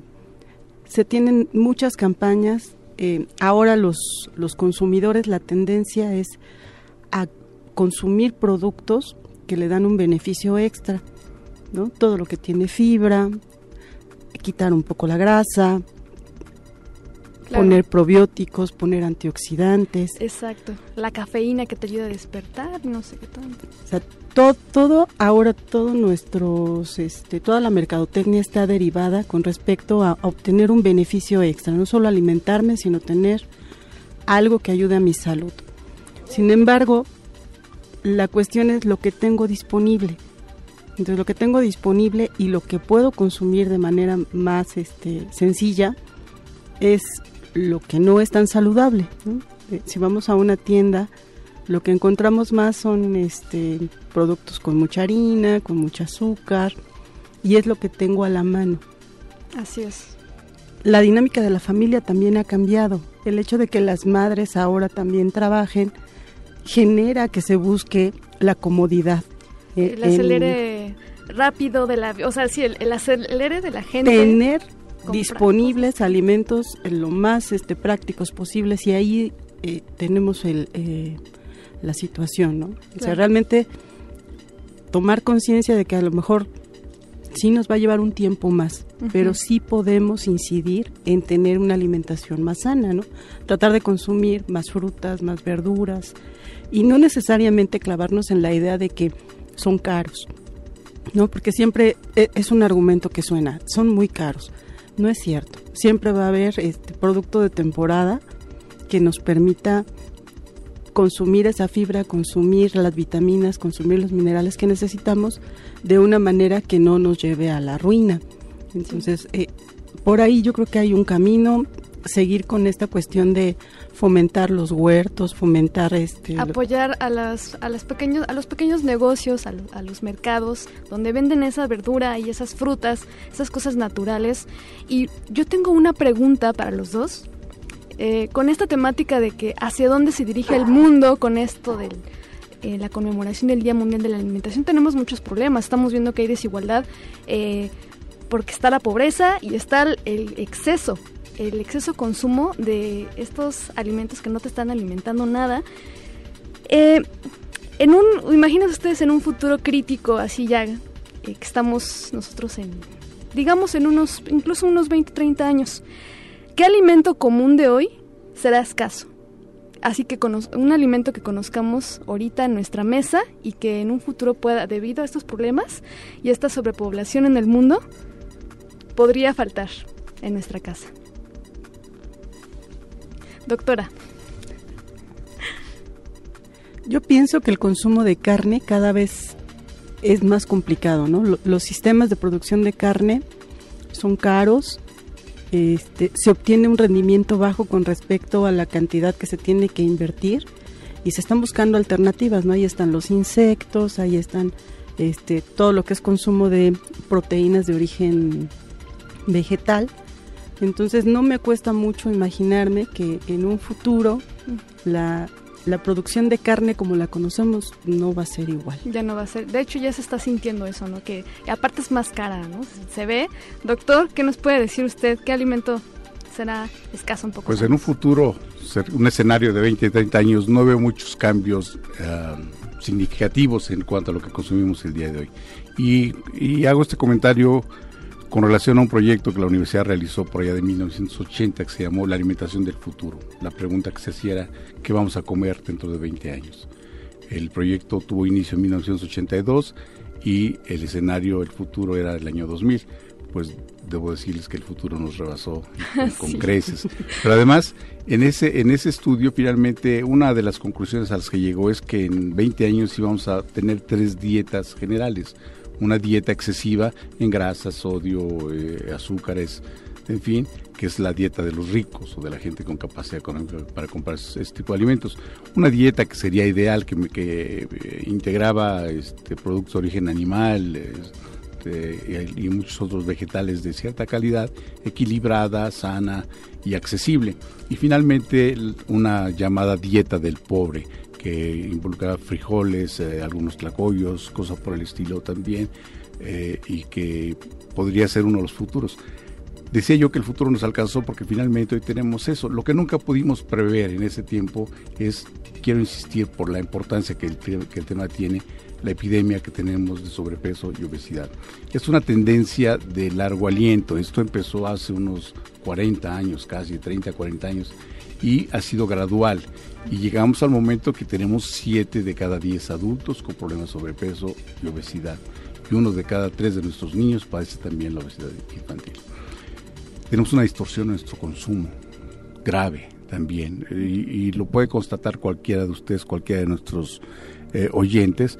se tienen muchas campañas. Eh, ahora los, los consumidores, la tendencia es a consumir productos que le dan un beneficio extra, ¿no? Todo lo que tiene fibra, quitar un poco la grasa, Claro. poner probióticos, poner antioxidantes. Exacto. La cafeína que te ayuda a despertar, no sé qué tanto. O sea, todo, todo ahora, todo nuestros, este, toda la mercadotecnia está derivada con respecto a, a obtener un beneficio extra, no solo alimentarme, sino tener algo que ayude a mi salud. Sin embargo, la cuestión es lo que tengo disponible. Entonces, lo que tengo disponible y lo que puedo consumir de manera más este, sencilla es lo que no es tan saludable. ¿no? Eh, Si vamos a una tienda, lo que encontramos más son este, productos con mucha harina, con mucho azúcar, y es lo que tengo a la mano. Así es. La dinámica de la familia también ha cambiado. El hecho de que las madres ahora también trabajen genera que se busque la comodidad. Eh, El en acelere rápido de la... O sea, sí, el, el acelere de la gente. tener disponibles alimentos eh, lo más este, prácticos posibles y ahí eh, tenemos el, eh, la situación, ¿no? O sea, realmente tomar conciencia de que a lo mejor sí nos va a llevar un tiempo más, pero sí podemos incidir en tener una alimentación más sana, ¿no? Tratar de consumir más frutas, más verduras y no necesariamente clavarnos en la idea de que son caros, ¿no? Porque siempre e- es un argumento que suena, son muy caros. No es cierto. Siempre va a haber este producto de temporada que nos permita consumir esa fibra, consumir las vitaminas, consumir los minerales que necesitamos de una manera que no nos lleve a la ruina. Entonces, eh, por ahí yo creo que hay un camino, seguir con esta cuestión de fomentar los huertos, fomentar este... apoyar a las a las pequeños a los pequeños negocios a, a los mercados donde venden esa verdura y esas frutas esas cosas naturales. Y yo tengo una pregunta para los dos Eh, con esta temática de que hacia dónde se dirige el mundo con esto de la conmemoración del Día Mundial de la Alimentación. Tenemos muchos problemas estamos viendo que hay desigualdad eh, porque está la pobreza y está el exceso el exceso consumo de estos alimentos que no te están alimentando nada. Eh, en un, imagínense ustedes en un futuro crítico, así ya, eh, que estamos nosotros en, digamos en unos, incluso unos 20, 30 años, ¿qué alimento común de hoy será escaso? Así que un alimento que conozcamos ahorita en nuestra mesa y que en un futuro pueda, debido a estos problemas y esta sobrepoblación en el mundo, podría faltar en nuestra casa. Doctora. Yo pienso que el consumo de carne cada vez es más complicado, ¿no? Lo- Los sistemas de producción de carne son caros, este, se obtiene un rendimiento bajo con respecto a la cantidad que se tiene que invertir y se están buscando alternativas, ¿no? Ahí están los insectos, ahí están este, todo lo que es consumo de proteínas de origen vegetal. Entonces no me cuesta mucho imaginarme que en un futuro la, la producción de carne como la conocemos no va a ser igual. Ya no va a ser. De hecho, ya se está sintiendo eso, ¿no? Que aparte es más cara, ¿no? Se ve. Doctor, ¿qué nos puede decir usted? ¿Qué alimento será escaso un poco? Pues en un futuro, un escenario de 20, 30 años, no veo muchos cambios ah, significativos en cuanto a lo que consumimos el día de hoy. Y, y hago este comentario con relación a un proyecto que la universidad realizó por allá de 1980 que se llamó La alimentación del futuro. La pregunta que se hacía era, ¿qué vamos a comer dentro de 20 años? El proyecto tuvo inicio en 1982 y el escenario, el futuro era el año 2000. Pues debo decirles que el futuro nos rebasó con, <laughs> con Sí. creces. Pero además, en ese, en ese estudio, finalmente, una de las conclusiones a las que llegó es que en 20 años íbamos a tener tres dietas generales. Una dieta excesiva en grasas, sodio, eh, azúcares, en fin, que es la dieta de los ricos o de la gente con capacidad económica para comprar ese tipo de alimentos. Una dieta que sería ideal, que, que eh, integraba este, productos de origen animal este, y, muchos otros vegetales de cierta calidad, equilibrada, sana y accesible. Y finalmente una llamada dieta del pobre que involucraba frijoles, eh, algunos tlacoyos, cosas por el estilo también, eh, y que podría ser uno de los futuros. Decía yo que el futuro nos alcanzó porque finalmente hoy tenemos eso. Lo que nunca pudimos prever en ese tiempo es, quiero insistir por la importancia que el, que el tema tiene, la epidemia que tenemos de sobrepeso y obesidad. Es una tendencia de largo aliento. Esto empezó hace unos 40 años, casi 30, 40 años, y ha sido gradual. Y llegamos al momento que tenemos 7 de cada 10 adultos con problemas de sobrepeso y obesidad. Y uno de cada 3 de nuestros niños padece también la obesidad infantil. Tenemos una distorsión en nuestro consumo, grave también, y, lo puede constatar cualquiera de ustedes, cualquiera de nuestros eh, oyentes,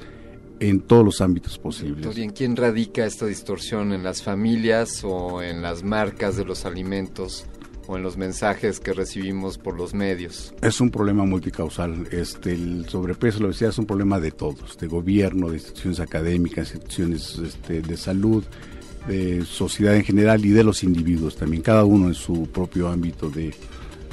en todos los ámbitos posibles. ¿y en quién radica esta distorsión? ¿En las familias o en las marcas de los alimentos o en los mensajes que recibimos por los medios? Es un problema multicausal. Este, el sobrepeso, lo decía, es un problema de todos, de gobierno, de instituciones académicas, instituciones este, de salud, de sociedad en general y de los individuos también, cada uno en su propio ámbito de,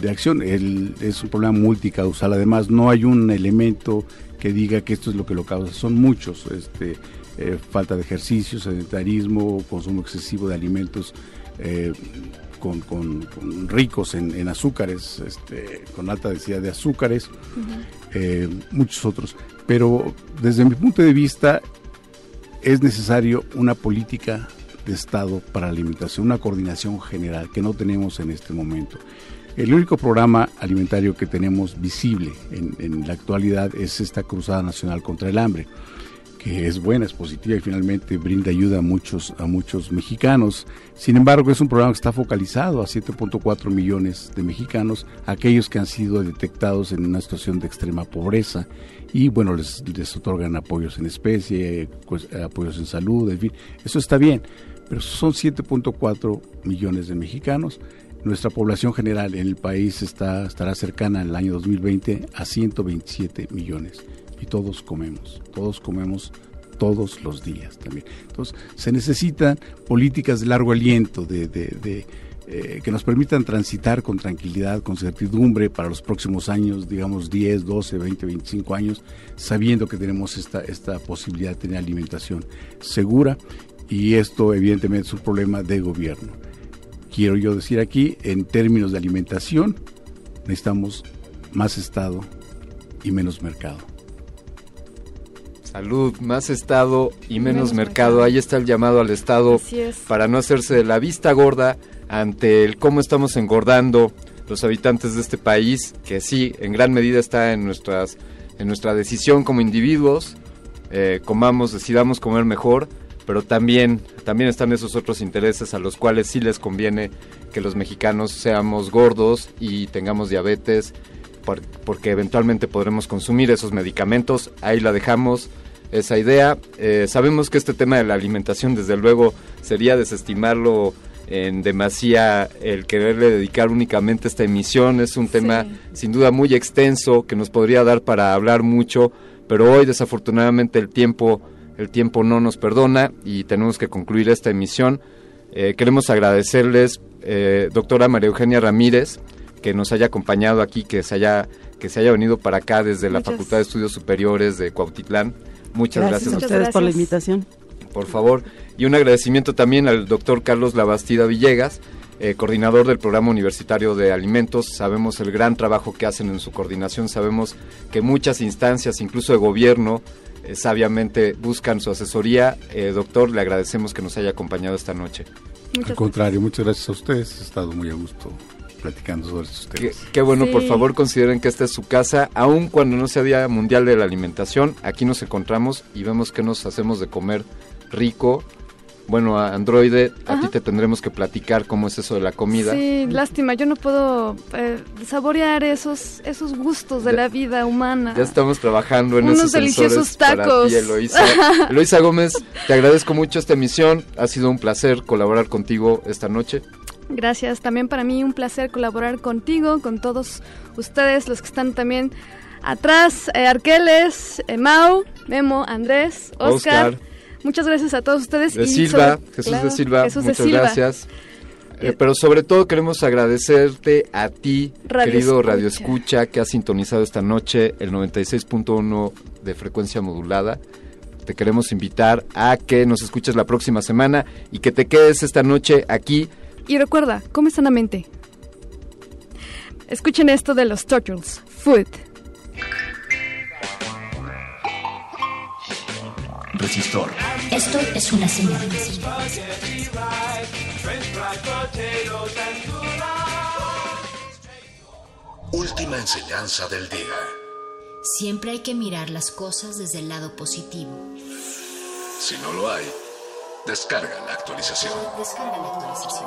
de acción. Es un problema multicausal. Además, no hay un elemento que diga que esto es lo que lo causa. Son muchos. Este, eh, falta de ejercicio, sedentarismo, consumo excesivo de alimentos eh, con, con- con ricos en, en azúcares, este, con alta densidad de azúcares, eh, muchos otros. Pero desde mi punto de vista es necesario una política de Estado para la alimentación, una coordinación general que no tenemos en este momento. El único programa alimentario que tenemos visible en, en la actualidad es esta Cruzada Nacional contra el Hambre, es buena, es positiva y finalmente brinda ayuda a muchos, a muchos mexicanos. Sin embargo, es un programa que está focalizado a 7.4 millones de mexicanos, aquellos que han sido detectados en una situación de extrema pobreza y bueno, les, les otorgan apoyos en especie, pues, apoyos en salud, en fin, eso está bien, pero son 7.4 millones de mexicanos. Nuestra población general en el país está, estará cercana en el año 2020 a 127 millones y todos comemos, todos comemos todos los días también. Entonces, se necesitan políticas de largo aliento, de, de- eh, que nos permitan transitar con tranquilidad, con certidumbre para los próximos años, digamos 10, 12, 20, 25 años, sabiendo que tenemos esta, esta posibilidad de tener alimentación segura y esto evidentemente es un problema de gobierno. Quiero yo decir aquí, en términos de alimentación, necesitamos más Estado y menos mercado. Salud, más Estado y menos, Menos mercado. mercado. Ahí está el llamado al Estado es. para no hacerse de la vista gorda ante el cómo estamos engordando los habitantes de este país, que sí, en gran medida está en nuestras en nuestra decisión como individuos, eh, comamos, decidamos comer mejor, pero también también están esos otros intereses a los cuales sí les conviene que los mexicanos seamos gordos y tengamos diabetes, por- porque eventualmente podremos consumir esos medicamentos. Ahí la dejamos esa idea. Eh, sabemos que este tema de la alimentación, desde luego, sería desestimarlo en demasía el quererle dedicar únicamente esta emisión. Es un tema sin duda muy extenso que nos podría dar para hablar mucho, pero hoy desafortunadamente el tiempo, el tiempo no nos perdona y tenemos que concluir esta emisión. Eh, queremos agradecerles, eh, doctora María Eugenia Ramírez, que nos haya acompañado aquí, que se haya, que se haya venido para acá desde la Facultad de Estudios Superiores de Cuautitlán. Muchas gracias, a ustedes por la invitación. por favor. Y un agradecimiento también al doctor Carlos Labastida Villegas, eh, coordinador del Programa Universitario de Alimentos. Sabemos el gran trabajo que hacen en su coordinación, sabemos que muchas instancias, incluso de gobierno, eh, sabiamente buscan su asesoría. Eh, doctor, le agradecemos que nos haya acompañado esta noche. Al contrario, muchas gracias a ustedes. He estado muy a gusto platicando sobre estos Qué, temas. qué bueno, por favor consideren que esta es su casa, aun cuando no sea Día Mundial de la Alimentación, aquí nos encontramos y vemos que nos hacemos de comer rico. Bueno, a Androide, a ti te tendremos que platicar cómo es eso de la comida. Sí, lástima, yo no puedo eh, saborear esos esos gustos de la vida humana. Ya estamos trabajando en Unos esos deliciosos para tacos. ti, Eloísa. Eloísa Gómez, te agradezco mucho esta emisión. Ha sido un placer colaborar contigo esta noche. Gracias, también para mí un placer colaborar contigo, con todos ustedes, los que están también atrás, eh, Arqueles, eh, Mau, Memo, Andrés, Oscar. Oscar. Muchas gracias a todos ustedes. De y Silva, sobre- Jesús claro, de Silva, Jesús de muchas Silva. gracias. Eh, pero sobre todo queremos agradecerte a ti, Radio querido Escucha. Radio Escucha, que has sintonizado esta noche el 96.1 de frecuencia modulada. Te queremos invitar a que nos escuches la próxima semana y que te quedes esta noche aquí. Y recuerda, come sanamente. Escuchen esto de los Turtles. Food. resistor. Esto es una señal. Última enseñanza del día. Siempre hay que mirar las cosas desde el lado positivo. Si no lo hay, descarga la actualización. Descarga la actualización.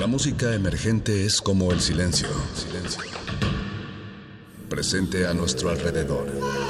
La música emergente es como el silencio. Silencio. Presente a nuestro alrededor.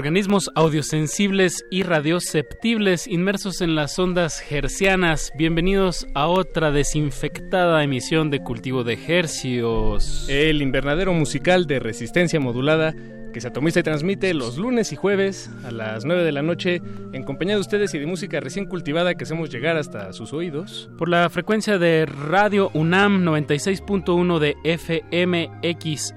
Organismos audiosensibles y radioceptibles inmersos en las ondas hercianas. Bienvenidos a otra desinfectada emisión de Cultivo de Hercios. El invernadero musical de resistencia modulada que se atomiza y transmite los lunes y jueves a las 9 de la noche en compañía de ustedes y de música recién cultivada que hacemos llegar hasta sus oídos. Por la frecuencia de Radio UNAM 96.1 de FMXEU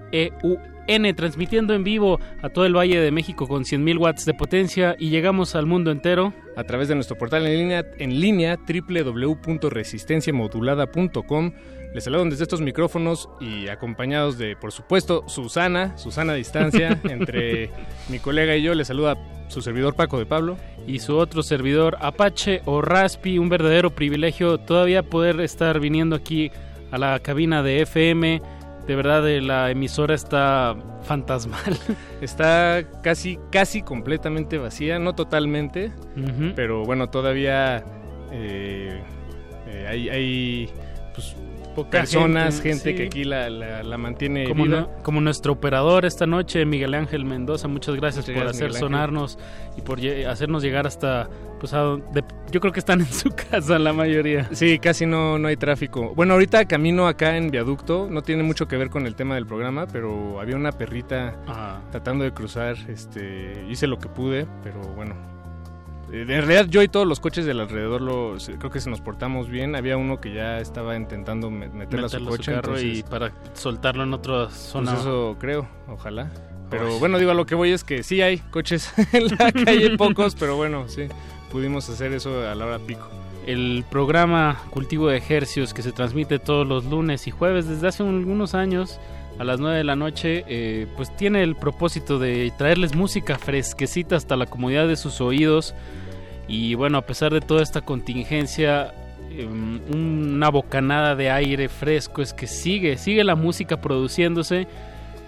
N transmitiendo en vivo a todo el Valle de México con 100.000 watts de potencia y llegamos al mundo entero a través de nuestro portal en línea, en línea www.resistenciamodulada.com. Les saludan desde estos micrófonos y acompañados de, por supuesto, Susana, Susana a distancia, <laughs> entre mi colega y yo. Les saluda su servidor Paco de Pablo. Y su otro servidor Apache o Raspi, un verdadero privilegio todavía poder estar viniendo aquí a la cabina de FM de verdad la emisora está fantasmal. <laughs> Está casi, casi completamente vacía, no totalmente, pero bueno, todavía eh, eh, hay, hay pues, personas, gente, que aquí la, la, mantiene como, viva. como nuestro operador esta noche, Miguel Ángel Mendoza, muchas gracias por hacer sonarnos y por hacernos llegar hasta, pues a yo creo que están en su <laughs> casa la mayoría. Sí, casi no, no hay tráfico. Bueno, ahorita camino acá en viaducto, no tiene mucho que ver con el tema del programa, pero había una perrita tratando de cruzar, este, hice lo que pude, pero bueno, eh, en realidad yo y todos los coches del alrededor lo, creo que se nos portamos bien. Había uno que ya estaba intentando meterlo a su coche. y para soltarlo en otra zona. Pues eso creo, ojalá. Pero bueno, digo, a lo que voy es que sí hay coches <laughs> en la calle, pocos, pero bueno, sí, pudimos hacer eso a la hora pico. El programa Cultivo de Ejercios que se transmite todos los lunes y jueves desde hace algunos años a las 9 de la noche, eh, pues tiene el propósito de traerles música fresquecita hasta la comodidad de sus oídos y bueno, a pesar de toda esta contingencia, em, una bocanada de aire fresco es que sigue, sigue la música produciéndose.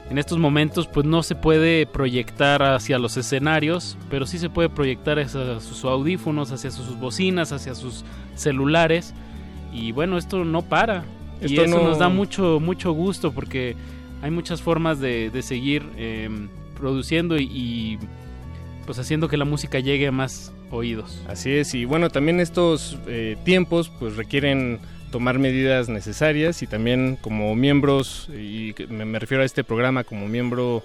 En estos momentos pues no se puede proyectar hacia los escenarios, pero sí se puede proyectar hacia sus audífonos, hacia sus bocinas, hacia sus celulares. Y bueno, esto no para. y eso nos da mucho, mucho gusto porque hay muchas formas de, seguir em, produciendo y pues haciendo que la música llegue a más oídos. Así es, y bueno, también estos eh, tiempos pues requieren tomar medidas necesarias y también como miembros, y me, refiero a este programa como miembro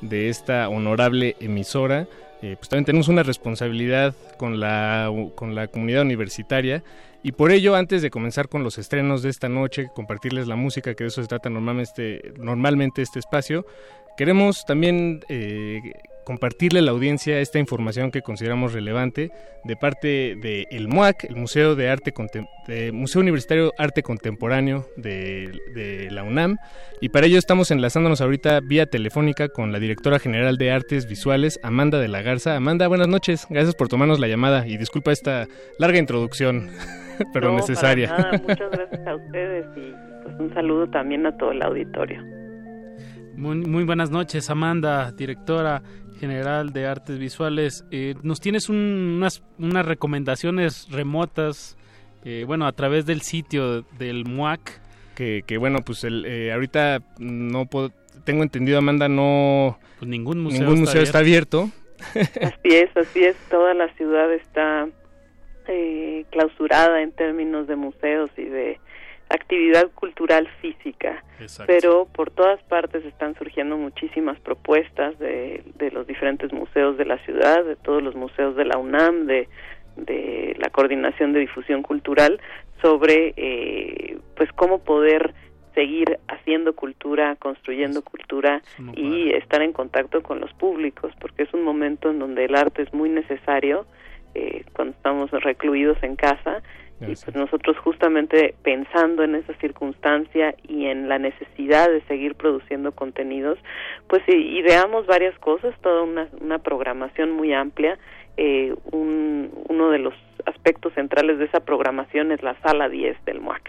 de esta honorable emisora, eh, pues también tenemos una responsabilidad con la, con la comunidad universitaria. Y por ello, antes de comenzar con los estrenos de esta noche, compartirles la música, que de eso se trata normalmente, normalmente este espacio, queremos también eh, compartirle a la audiencia esta información que consideramos relevante de parte del el MUAC, el Museo de Arte Museo Universitario Arte Contemporáneo de, la UNAM, y para ello estamos enlazándonos ahorita vía telefónica con la directora general de Artes Visuales, Amanda de la Garza. Amanda, buenas noches, gracias por tomarnos la llamada y disculpa esta larga introducción, <laughs> pero necesaria. <laughs> Muchas gracias a ustedes y pues un saludo también a todo el auditorio. Muy, muy, buenas noches, Amanda, directora general de artes visuales. Eh, nos tienes unas, unas recomendaciones remotas, eh, bueno, a través del sitio del MUAC. Que, que bueno, pues el, eh, ahorita no puedo, tengo entendido, Amanda, no... Pues ningún museo, ningún museo está abierto. <laughs> Así es, así es, toda la ciudad está clausurada en términos de museos y de actividad cultural física, pero por todas partes están surgiendo muchísimas propuestas de, de, los diferentes museos de la ciudad, de todos los museos de la UNAM, de, de la coordinación de difusión cultural sobre eh, pues cómo poder seguir haciendo cultura, construyendo cultura y estar en contacto con los públicos, porque es un momento en donde el arte es muy necesario eh, cuando estamos recluidos en casa y pues nosotros justamente pensando en esa circunstancia y en la necesidad de seguir produciendo contenidos, pues ideamos varias cosas, toda una, una programación muy amplia. Eh, un, uno de los aspectos centrales de esa programación es la sala 10 del MUAC.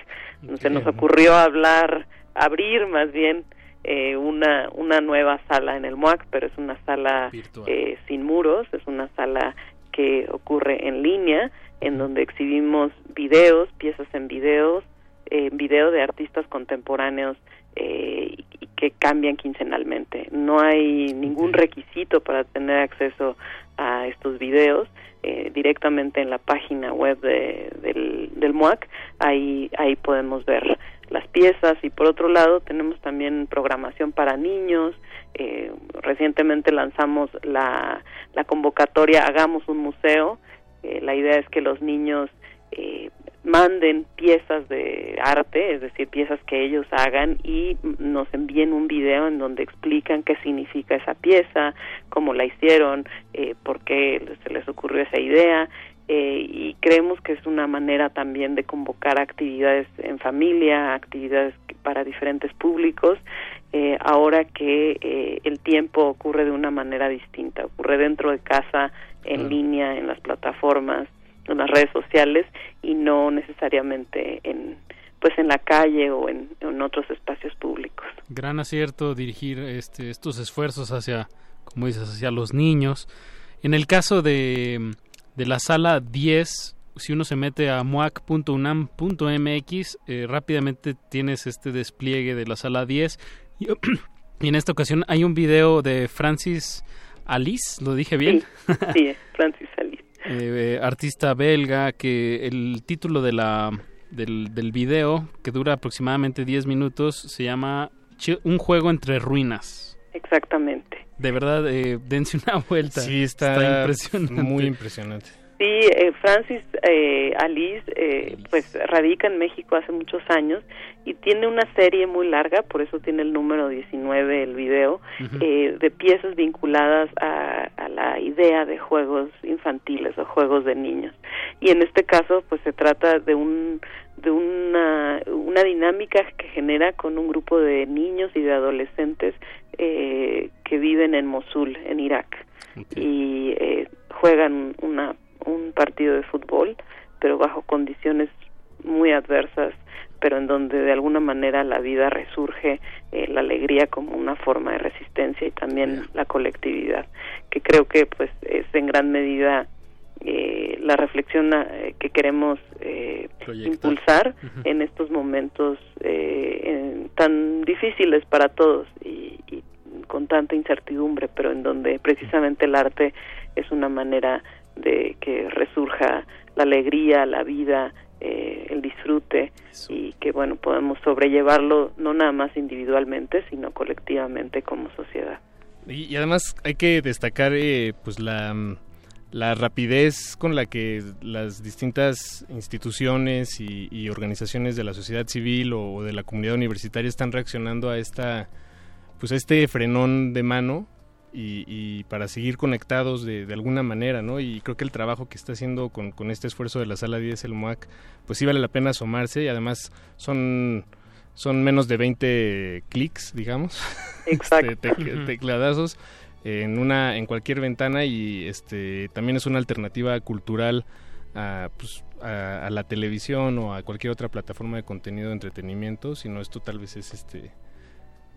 Se nos ocurrió hablar, abrir más bien eh, una, una nueva sala en el MUAC, pero es una sala eh, sin muros, es una sala que ocurre en línea en donde exhibimos videos, piezas en videos, eh, video de artistas contemporáneos eh, y que cambian quincenalmente. No hay ningún requisito para tener acceso a estos videos eh, directamente en la página web de, del, del MUAC. Ahí, ahí podemos ver las piezas y por otro lado tenemos también programación para niños. Eh, recientemente lanzamos la, la convocatoria Hagamos un museo. Eh, la idea es que los niños eh, manden piezas de arte, es decir, piezas que ellos hagan y nos envíen un video en donde explican qué significa esa pieza, cómo la hicieron, eh, por qué se les ocurrió esa idea. Eh, y creemos que es una manera también de convocar actividades en familia, actividades para diferentes públicos, eh, ahora que eh, el tiempo ocurre de una manera distinta, ocurre dentro de casa, en línea, en las plataformas, en las redes sociales y no necesariamente en pues en la calle o en, en otros espacios públicos. Gran acierto dirigir este, estos esfuerzos hacia, como dices, hacia los niños. En el caso de, de la sala 10, si uno se mete a muac.unam.mx, eh, rápidamente tienes este despliegue de la sala 10. Y, <clears throat> y en esta ocasión hay un video de Francis Alice, ¿lo dije bien? Sí, sí Francis Alice. <laughs> Eh, artista belga que el título de la del, del video que dura aproximadamente 10 minutos se llama Un juego entre ruinas. Exactamente. De verdad, eh, dense una vuelta. Sí, está impresionante. muy impresionante. Sí, eh, Francis eh, Alice, eh, pues radica en México hace muchos años y tiene una serie muy larga, por eso tiene el número 19 el video, eh, de piezas vinculadas a, a la idea de juegos infantiles o juegos de niños. Y en este caso, pues se trata de un de una, una dinámica que genera con un grupo de niños y de adolescentes eh, que viven en Mosul, en Irak, y eh, juegan una, un partido de fútbol, pero bajo condiciones muy adversas, pero en donde de alguna manera la vida resurge, eh, la alegría como una forma de resistencia y también la colectividad, que creo que pues es en gran medida eh, la reflexión eh, que queremos eh, impulsar en estos momentos eh, en- tan difíciles para todos y, y con tanta incertidumbre, pero en donde precisamente el arte es una manera de que resurja la alegría, la vida, eh, el disfrute y que bueno podemos sobrellevarlo no nada más individualmente sino colectivamente como sociedad. Y, y además hay que destacar eh, pues la, la rapidez con la que las distintas instituciones y, y organizaciones de la sociedad civil o, de la comunidad universitaria están reaccionando a esta pues a este frenón de mano y, y para seguir conectados de, de alguna manera, ¿no? Y creo que el trabajo que está haciendo con, con este esfuerzo de la sala 10, el MOAC, pues sí vale la pena asomarse y además son, son menos de 20 clics, digamos. <laughs> Exacto. Este, tec- tecladazos en una en cualquier ventana y este también es una alternativa cultural a, pues, a, a la televisión o a cualquier otra plataforma de contenido de entretenimiento sino esto tal vez es este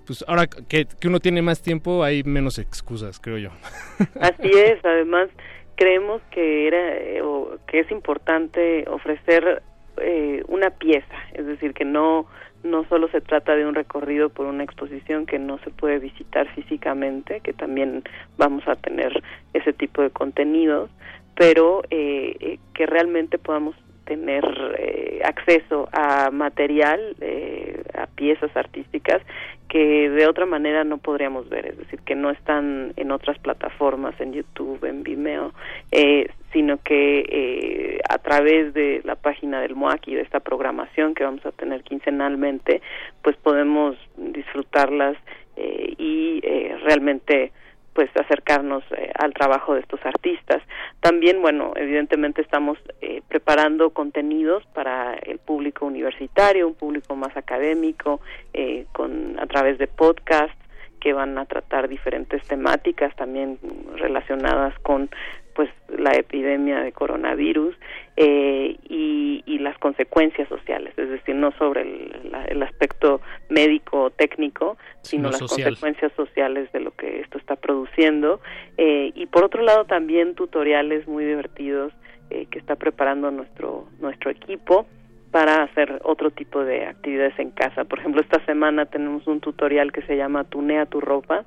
pues ahora que, que uno tiene más tiempo hay menos excusas creo yo. <laughs> Así es, además creemos que era eh, o que es importante ofrecer eh, una pieza, es decir, que no no solo se trata de un recorrido por una exposición que no se puede visitar físicamente, que también vamos a tener ese tipo de contenidos, pero eh, eh, que realmente podamos tener eh, acceso a material, eh, a piezas artísticas que de otra manera no podríamos ver, es decir, que no están en otras plataformas, en YouTube, en Vimeo, eh, sino que eh, a través de la página del MOAC y de esta programación que vamos a tener quincenalmente, pues podemos disfrutarlas eh, y eh, realmente pues acercarnos eh, al trabajo de estos artistas. También, bueno, evidentemente estamos eh, preparando contenidos para el público universitario, un público más académico, eh, con a través de podcasts que van a tratar diferentes temáticas también relacionadas con pues la epidemia de coronavirus eh, y, y las consecuencias sociales, es decir, no sobre el, la- el aspecto médico o técnico, sino las social. consecuencias sociales de lo que esto está produciendo. Eh, y por otro lado también tutoriales muy divertidos eh, que está preparando nuestro, nuestro equipo para hacer otro tipo de actividades en casa. Por ejemplo, esta semana tenemos un tutorial que se llama Tunea tu ropa,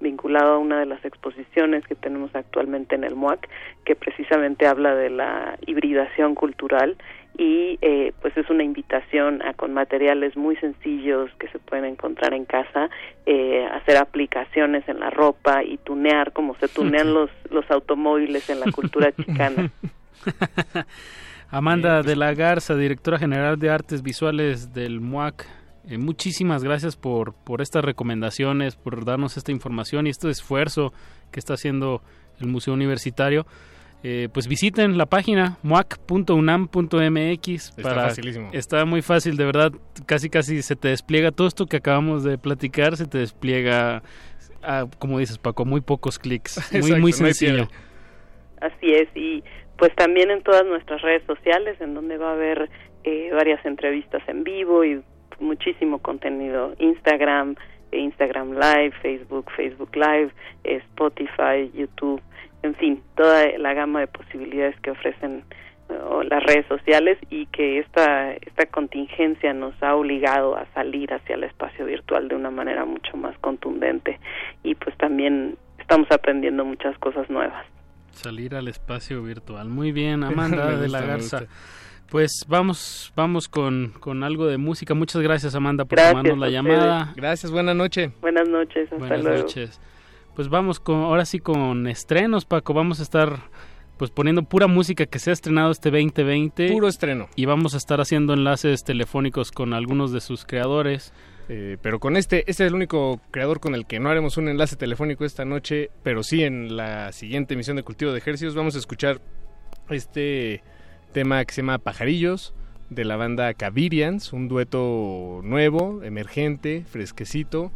vinculado a una de las exposiciones que tenemos actualmente en el MUAC, que precisamente habla de la hibridación cultural y eh, pues es una invitación a con materiales muy sencillos que se pueden encontrar en casa eh, hacer aplicaciones en la ropa y tunear como se tunean <laughs> los los automóviles en la cultura chicana <laughs> <laughs> Amanda de la Garza, directora general de artes visuales del MUAC. Eh, muchísimas gracias por, por estas recomendaciones, por darnos esta información y este esfuerzo que está haciendo el Museo Universitario. Eh, pues visiten la página muac.unam.mx. Está facilísimo. Está muy fácil, de verdad. Casi, casi se te despliega todo esto que acabamos de platicar, se te despliega, ah, como dices Paco, muy pocos clics. <laughs> Muy, Exacto, muy sencillo. Así es, y pues también en todas nuestras redes sociales, en donde va a haber eh, varias entrevistas en vivo y muchísimo contenido, Instagram, Instagram Live, Facebook, Facebook Live, eh, Spotify, YouTube, en fin, toda la gama de posibilidades que ofrecen eh, las redes sociales y que esta, esta contingencia nos ha obligado a salir hacia el espacio virtual de una manera mucho más contundente y pues también estamos aprendiendo muchas cosas nuevas. Salir al espacio virtual. Muy bien, <laughs> Amanda de la Garza. Pues vamos, vamos con, con algo de música. Muchas gracias, Amanda, por Gracias tomarnos la llamada. Gracias, buena noche. Buenas noches, hasta Buenas luego. noches. Pues vamos con, ahora sí con estrenos, Paco. Vamos a estar pues poniendo pura música que se ha estrenado este 2020. Puro estreno. Y vamos a estar haciendo enlaces telefónicos con algunos de sus creadores. Eh, pero con este, este es el único creador con el que no haremos un enlace telefónico esta noche, pero sí en la siguiente emisión de Cultivo de Ejercicios vamos a escuchar este tema que se llama Pajarillos de la banda Cavirians, un dueto nuevo, emergente, fresquecito,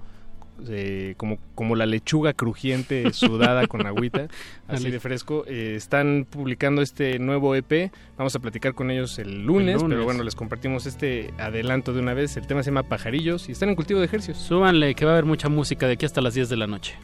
eh, como, como la lechuga crujiente <laughs> sudada con agüita, así Ale. de fresco. Eh, están publicando este nuevo EP, vamos a platicar con ellos el lunes, El lunes. pero bueno, les compartimos este adelanto de una vez. El tema se llama Pajarillos y están en cultivo de ejercicios. Súbanle que va a haber mucha música de aquí hasta las 10 de la noche.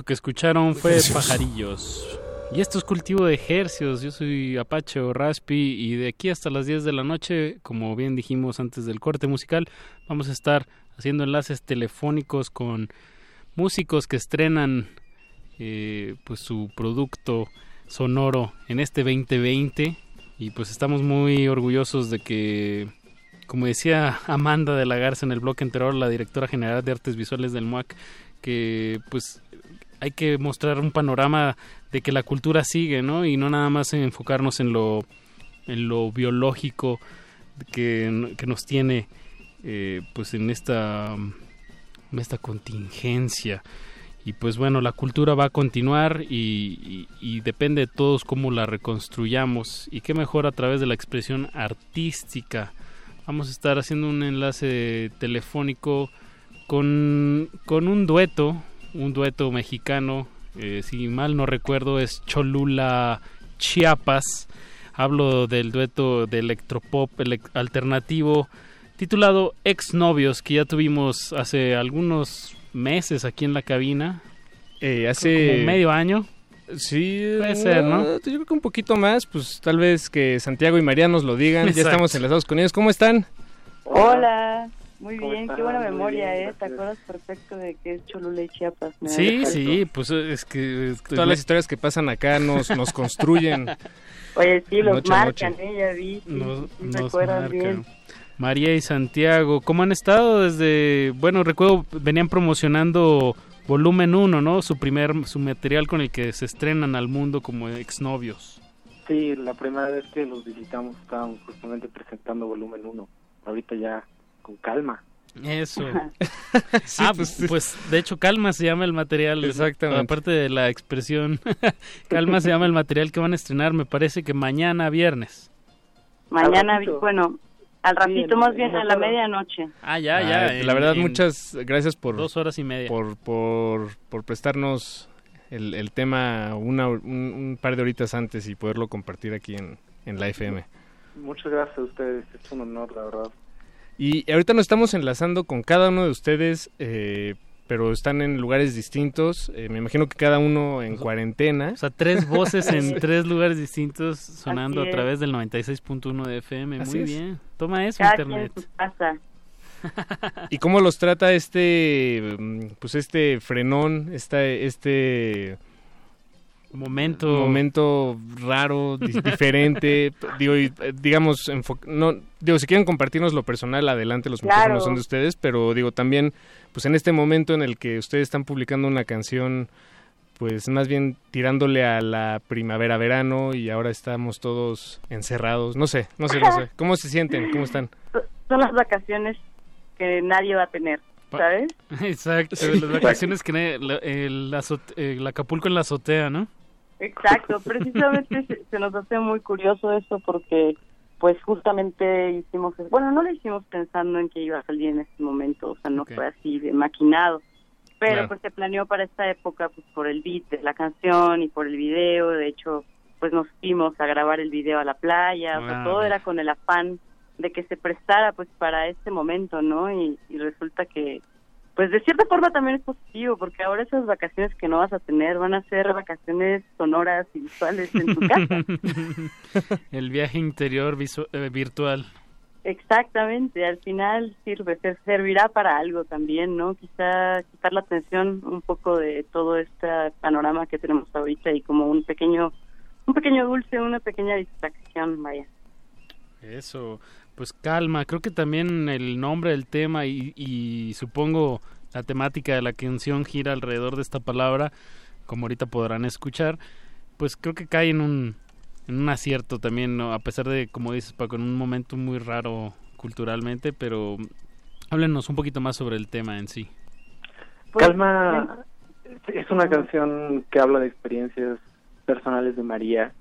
Eso que escucharon fue. Pajarillos. Y esto es cultivo de ejercios. Yo soy Apache o Raspi y de aquí hasta las 10 de la noche, como bien dijimos antes del corte musical, vamos a estar haciendo enlaces telefónicos con músicos que estrenan eh, pues su producto sonoro en este 2020 y pues estamos muy orgullosos de que como decía Amanda de la Garza en el bloque anterior, la directora general de artes visuales del MUAC, que pues hay que mostrar un panorama de que la cultura sigue, ¿no? Y no nada más enfocarnos en lo, en lo biológico que, que nos tiene eh, pues en esta, en esta contingencia. Y pues bueno, la cultura va a continuar y, y- y depende de todos cómo la reconstruyamos. Y qué mejor a través de la expresión artística. Vamos a estar haciendo un enlace telefónico con, con un dueto, un dueto mexicano, eh, si mal no recuerdo es Cholula Chiapas. Hablo del dueto de electropop elec- alternativo titulado Exnovios, que ya tuvimos hace algunos meses aquí en la cabina. Eh, hace Como medio año. Sí, Puede ser, ¿no? Yo creo que un poquito más, pues tal vez que Santiago y María nos lo digan. Ya estamos enlazados con ellos. ¿Cómo están? Hola, muy ¿Cómo bien, qué buena memoria, bien, ¿eh? ¿Te acuerdas perfecto de que es Cholula y Chiapas? Me Sí, sí, pues es que... Todas las historias que pasan acá nos, nos construyen. <laughs> Oye, sí, los Noche marcan, noche. ¿eh? Ya vi, sí, Nos- sí, nos marcan. bien. María y Santiago, ¿cómo han estado desde, bueno, recuerdo, venían promocionando volumen 1, ¿no? Su primer, su material con el que se estrenan al mundo como exnovios. Sí, la primera vez que los visitamos estaban justamente presentando volumen 1. Ahorita ya con calma. Eso. <laughs> ah, pues, pues, de hecho Calma se llama el material. Exactamente. Aparte de la expresión, <laughs> Calma se llama el material que van a estrenar, me parece que mañana viernes. Mañana, bueno, al ratito, más bien en a la medianoche. Ah, ya, ya. Ah, en- la verdad, muchas gracias por Dos horas y media. por, por, por prestarnos el, el tema una, un, un par de horitas antes y poderlo compartir aquí en, en la FM. Muchas gracias a ustedes, es un honor, la verdad. Y ahorita nos estamos enlazando con cada uno de ustedes, eh, pero están en lugares distintos. Eh, me imagino que cada uno en cuarentena. O sea, tres voces en <laughs> tres lugares distintos sonando a través del 96.1 de FM. Así Muy es. bien. Toma eso, Cada Internet. <laughs> ¿Y cómo los trata este, mm, pues este frenón, esta, este momento momento raro, di- diferente? <laughs> digo, y, eh, digamos, enfo- no, digo, si quieren compartirnos lo personal, adelante, los Claro. micrófonos son de ustedes, pero digo también, pues en este momento en el que ustedes están publicando una canción, pues más bien tirándole a la primavera-verano y ahora estamos todos encerrados, no sé, no sé, no sé. <laughs> ¿Cómo se sienten? ¿Cómo están? Son las vacaciones que nadie va a tener, ¿sabes? <laughs> Exacto, las vacaciones que el, azote- el Acapulco en la azotea, ¿no? Exacto, precisamente se, se nos hace muy curioso eso porque pues justamente hicimos, bueno, no lo hicimos pensando en que iba a salir en este momento, o sea, no fue así de maquinado, pero Claro. pues se planeó para esta época pues por el beat de la canción y por el video, de hecho pues nos fuimos a grabar el video a la playa, o sea, todo era con el afán de que se prestara pues para este momento, ¿no? Y, y resulta que pues de cierta forma también es positivo porque ahora esas vacaciones que no vas a tener van a ser vacaciones sonoras y visuales en tu casa. <laughs> el viaje interior eh, virtual. Exactamente, al final sirve, ser- servirá para algo también, ¿no? Quizá quitar la atención un poco de todo este panorama que tenemos ahorita y como un pequeño, un pequeño dulce, una pequeña distracción, vaya. Eso, pues calma, creo que también el nombre del tema y, y supongo la temática de la canción gira alrededor de esta palabra, como ahorita podrán escuchar, pues creo que cae en un, en un acierto también, ¿no? a pesar de, como dices Paco, en un momento muy raro culturalmente, pero háblenos un poquito más sobre el tema en sí. Pues, Calma es una canción que habla de experiencias personales de María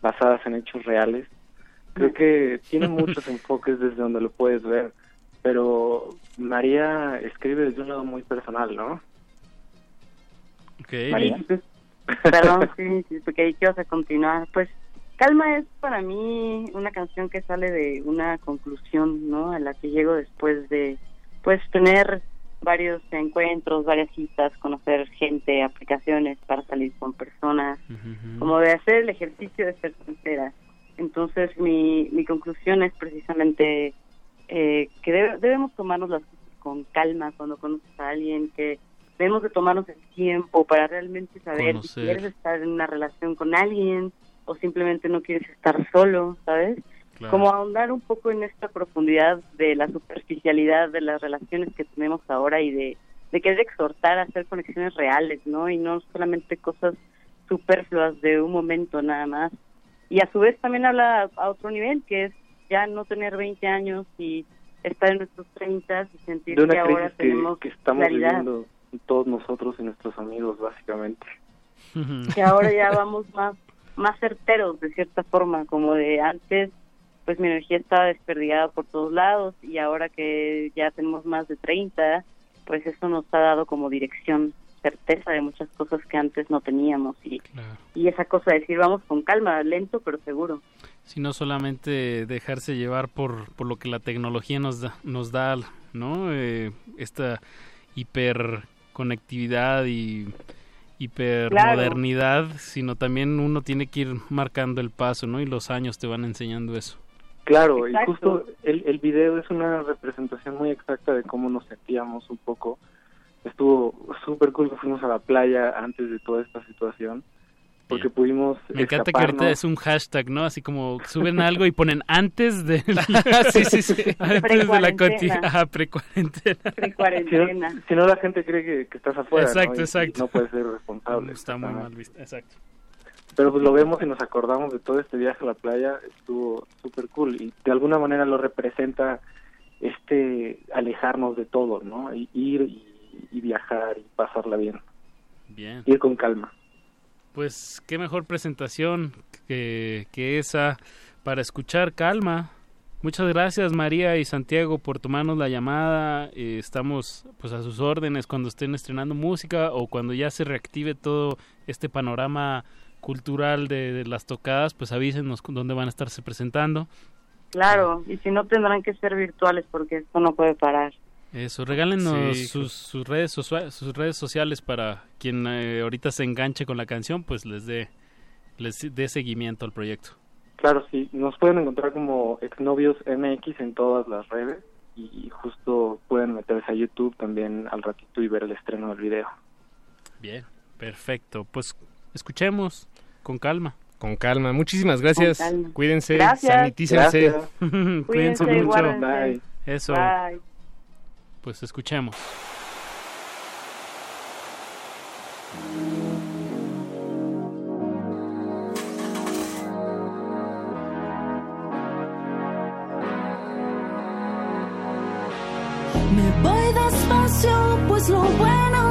basadas en hechos reales. Creo <laughs> que tiene muchos enfoques desde donde lo puedes ver, pero María escribe desde un lado muy personal, ¿no? María. Perdón, <laughs> sí, sí, porque ahí que vas a continuar. Pues Calma es para mí una canción que sale de una conclusión, ¿no? A la que llego después de, pues, tener varios encuentros, varias citas, conocer gente, aplicaciones para salir con personas, como de hacer el ejercicio de ser sincera. Entonces mi, mi conclusión es precisamente eh, que debe- debemos tomarnos las cosas con calma cuando conoces a alguien, que debemos de tomarnos el tiempo para realmente saber si quieres estar en una relación con alguien o simplemente no quieres estar solo, ¿sabes? Claro. Como ahondar un poco en esta profundidad de la superficialidad de las relaciones que tenemos ahora y de de querer exhortar a hacer conexiones reales, ¿no? Y no solamente cosas superfluas de un momento nada más. Y a su vez también habla a otro nivel, que es ya no tener 20 años y estar en nuestros 30 y sentir De una que ahora que, tenemos que estamos claridad. viviendo todos nosotros y nuestros amigos, básicamente. que ahora ya vamos más más certeros de cierta forma como de antes pues mi energía estaba desperdigada por todos lados y ahora que ya tenemos más de 30 pues eso nos ha dado como dirección certeza de muchas cosas que antes no teníamos y, y esa cosa de decir vamos con calma lento pero seguro sino solamente dejarse llevar por, por lo que la tecnología nos da, nos da ¿no? Eh, esta hiperconectividad y hipermodernidad, sino también uno tiene que ir marcando el paso, ¿no? Y los años te van enseñando eso. Claro, y justo el, el video es una representación muy exacta de cómo nos sentíamos un poco. Estuvo súper cool que fuimos a la playa antes de toda esta situación, porque pudimos Me encanta que ahorita es un hashtag, ¿no? Así como suben algo y ponen antes de <laughs> <laughs> sí, sí, sí. antes de la conti Pre-cuarentena. pre-cuarentena. Si no, pre-cuarentena si no, la gente cree que, que estás afuera. Exacto, y exacto. no puedes ser responsable. Está muy mal visto, exacto. Pero pues lo vemos y nos acordamos de todo este viaje a la playa, estuvo súper cool y de alguna manera lo representa este alejarnos de todo, ¿no? Y ir y, y viajar y pasarla bien, Bien. ir con calma. Pues qué mejor presentación que, que esa para escuchar calma. Muchas gracias María y Santiago por tomarnos la llamada. Eh, estamos pues a sus órdenes cuando estén estrenando música o cuando ya se reactive todo este panorama cultural de, de las tocadas, pues avísenos con dónde van a estarse presentando. claro y si no tendrán que ser virtuales porque esto no puede parar Eso, regálenos Sí, sus, sus redes socia- sus redes sociales para quien eh, ahorita se enganche con la canción, pues les dé les dé seguimiento al proyecto. Claro, sí, nos pueden encontrar como exnovios MX en todas las redes y justo pueden meterse a YouTube también al ratito y ver el estreno del video. Bien, perfecto. Pues escuchemos con calma. Con calma. Muchísimas gracias. Calma. Cuídense, Gracias. sanitícense. Gracias. <laughs> Cuídense Cuídense, mucho. Bye. Eso, Bye. Pues escuchemos. Me voy despacio, pues lo bueno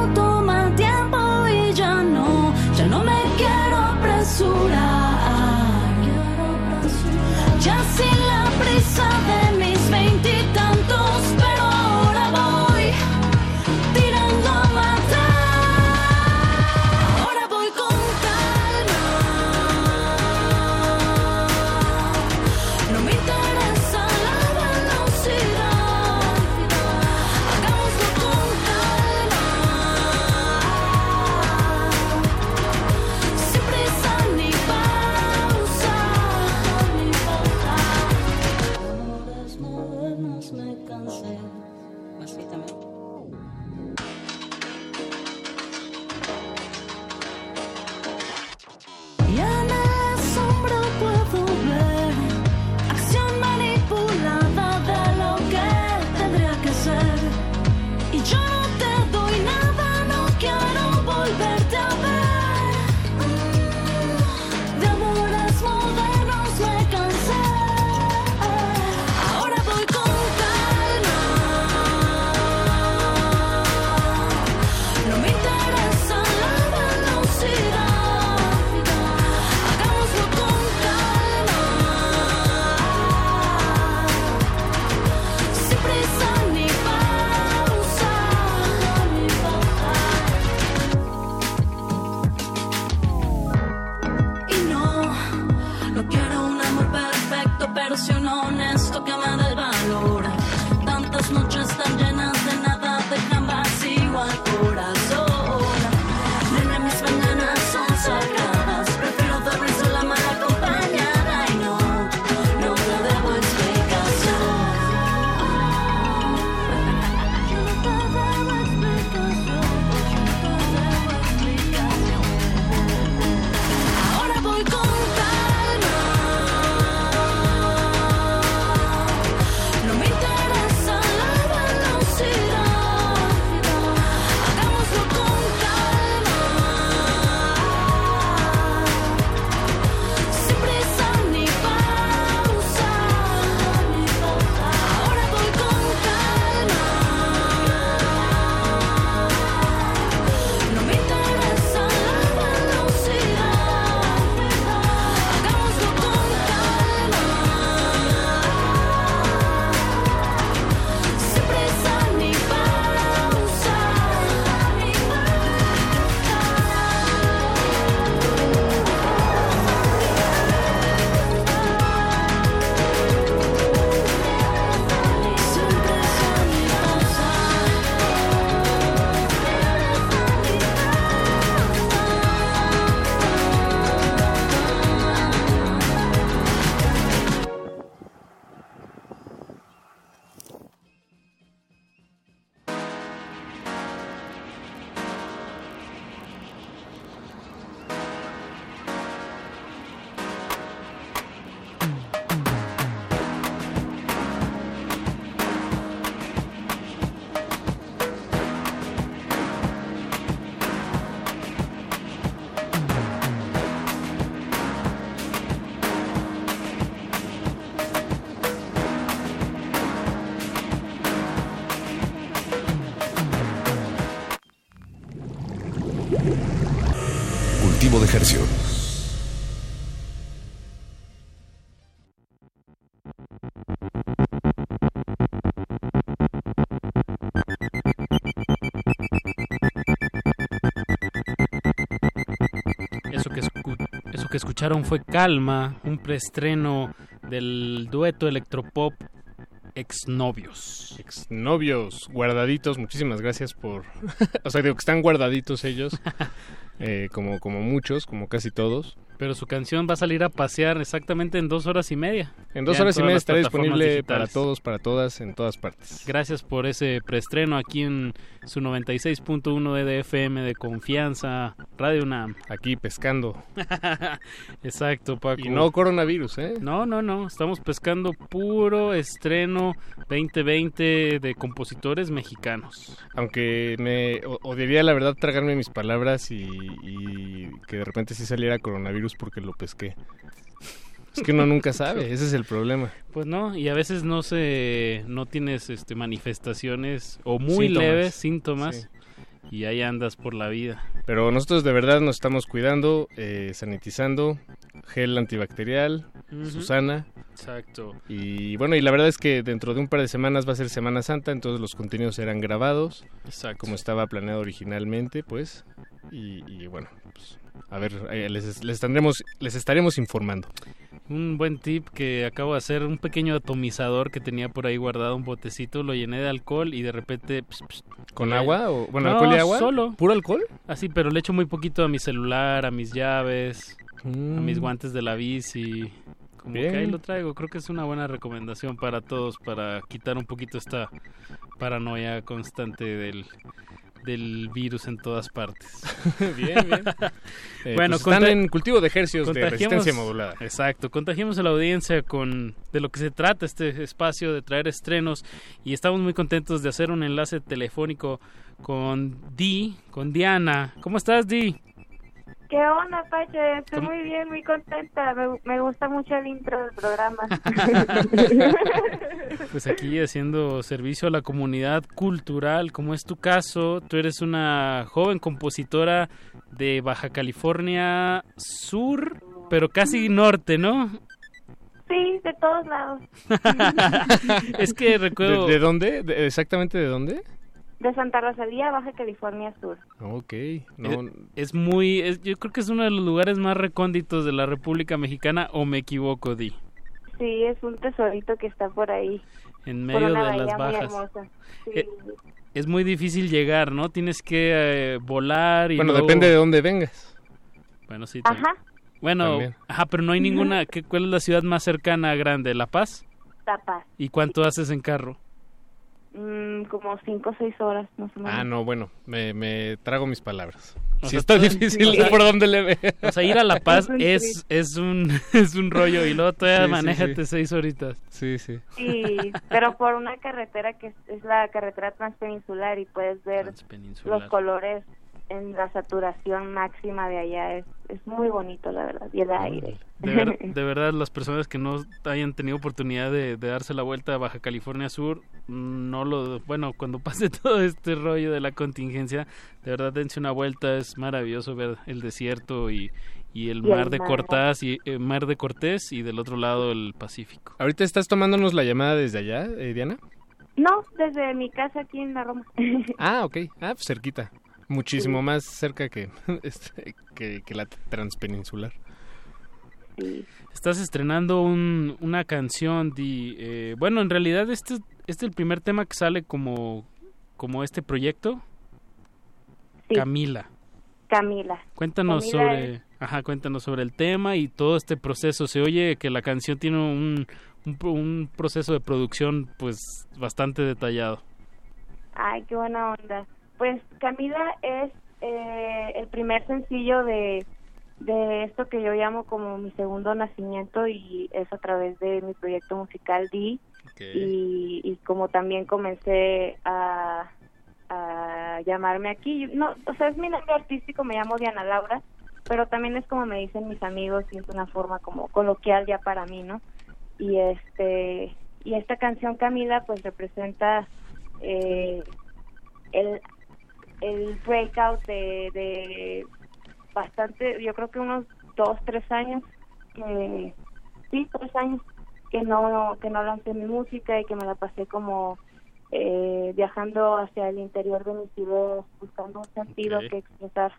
que escucharon fue Calma, un preestreno del dueto electropop Exnovios. Exnovios, guardaditos, muchísimas gracias por... o sea, digo que están guardaditos ellos, <laughs> eh, como, como muchos, como casi todos. Pero su canción va a salir a pasear exactamente en dos horas y media. En dos Ya horas y media estará disponible para todos, para todas, en todas partes. Gracias por ese preestreno aquí en su 96.1 de DFM de confianza, Radio UNAM. <laughs> Aquí pescando. Exacto, Paco. Y no coronavirus, ¿eh? No, no, no. Estamos pescando puro estreno 2020 de compositores mexicanos. Aunque me odiaría la verdad tragarme mis palabras y, y que de repente sí saliera coronavirus porque lo pesqué. Es que uno nunca sabe, <laughs> ese es el problema. Pues no, y a veces no se no tienes este manifestaciones o muy Síntomas. leves síntomas y ahí andas por la vida. Pero nosotros de verdad nos estamos cuidando, eh, sanitizando, gel antibacterial. Susana. Exacto. Y bueno, y la verdad es que dentro de un par de semanas va a ser Semana Santa, entonces los contenidos serán grabados, Exacto. como estaba planeado originalmente, pues. Y, y bueno, pues, a ver, eh, les, les, tendremos, les estaremos informando. Un buen tip que acabo de hacer, un pequeño atomizador que tenía por ahí guardado un botecito, lo llené de alcohol y de repente... ¿Con agua o- bueno, No, alcohol y agua? solo. ¿Puro alcohol? Así, pero le echo muy poquito a mi celular, a mis llaves, a Mm. mis guantes de la bici. Como que ahí lo traigo, creo que es una buena recomendación para todos para quitar un poquito esta paranoia constante del, del virus en todas partes. <laughs> bien, bien. <laughs> Eh, bueno, pues están en cultivo de ejercicios de resistencia modulada. Exacto, contagiemos a la audiencia con de lo que se trata este espacio de traer estrenos y estamos muy contentos de hacer un enlace telefónico con Di, con Diana. ¿Cómo estás, Di? ¿Qué onda, Pache? Estoy ¿Cómo? muy bien, muy contenta. Me, me gusta mucho el intro del programa. <laughs> Pues aquí haciendo servicio a la comunidad cultural, como es tu caso, tú eres una joven compositora de Baja California Sur, pero casi norte, ¿no? sí, de todos lados. <laughs> es que recuerdo... ¿De, de dónde? ¿De- ¿Exactamente de dónde? De Santa Rosalía, Baja California Sur. Ok, no, es muy, es- yo creo que es uno de los lugares más recónditos de la República Mexicana, o me equivoco, Di, Sí, es un tesorito que está por ahí. en por medio una de las muy bajas. hermosa. Sí. Eh, Es muy difícil llegar, ¿no? Tienes que eh, volar y bueno, luego- depende de dónde vengas. Bueno, sí. Ajá, Bueno, También. ajá, pero no hay ninguna. ¿qué, ¿Cuál es la ciudad más cercana grande? ¿La Paz? La Paz. ¿Y cuánto haces en carro? Mm, como cinco o seis horas, más o menos. Ah, no, bueno, me, me trago mis palabras. O Si sea, está difícil sea, por dónde le ve. O sea, ir a La Paz <laughs> Es un es, <laughs> un, es un rollo y luego todavía Sí, sí, manéjate sí. seis horitas. Sí, sí. Sí, pero por una carretera que es, es la carretera transpeninsular y puedes ver Transpeninsular. los colores en la saturación máxima de allá. Es, es muy bonito, la verdad. Y el aire. De, ver- <laughs> de verdad, las personas que no hayan tenido oportunidad de, de darse la vuelta a Baja California Sur, no lo. Bueno, cuando pase <laughs> todo este rollo de la contingencia, de verdad dense una vuelta. Es maravilloso ver el desierto y, y el Y el mar de mar. Cortés y eh, mar de Cortés y del otro lado el Pacífico. ¿Ahorita estás tomándonos la llamada desde allá, eh, Diana? No, desde mi casa aquí en la Roma. <laughs> Ah, ok. Ah, pues cerquita. Muchísimo más cerca que, <laughs> este, que, que la transpeninsular. Estás estrenando un- una canción eh, bueno, en realidad este, este es el primer tema que sale como, como este proyecto. Sí. Camila. Camila. Cuéntanos Camila sobre, ajá, cuéntanos sobre el tema y todo este proceso. Se oye que la canción tiene un, un, un proceso de producción pues bastante detallado. Ay, qué buena onda. Pues Camila es eh, el primer sencillo de, de esto que yo llamo como mi segundo nacimiento y es a través de mi proyecto musical D. Y, y como también comencé a, a llamarme aquí, no, o sea, es mi nombre artístico, me llamo Diana Laura, pero también es como me dicen mis amigos y es una forma como coloquial ya para mí, ¿no? Y este y esta canción Camila pues representa eh, el el breakout de, de bastante, yo creo que unos dos, tres años, que sí, tres años que no que no lancé mi música y que me la pasé como eh, viajando hacia el interior de mis ideas, buscando un sentido que expresar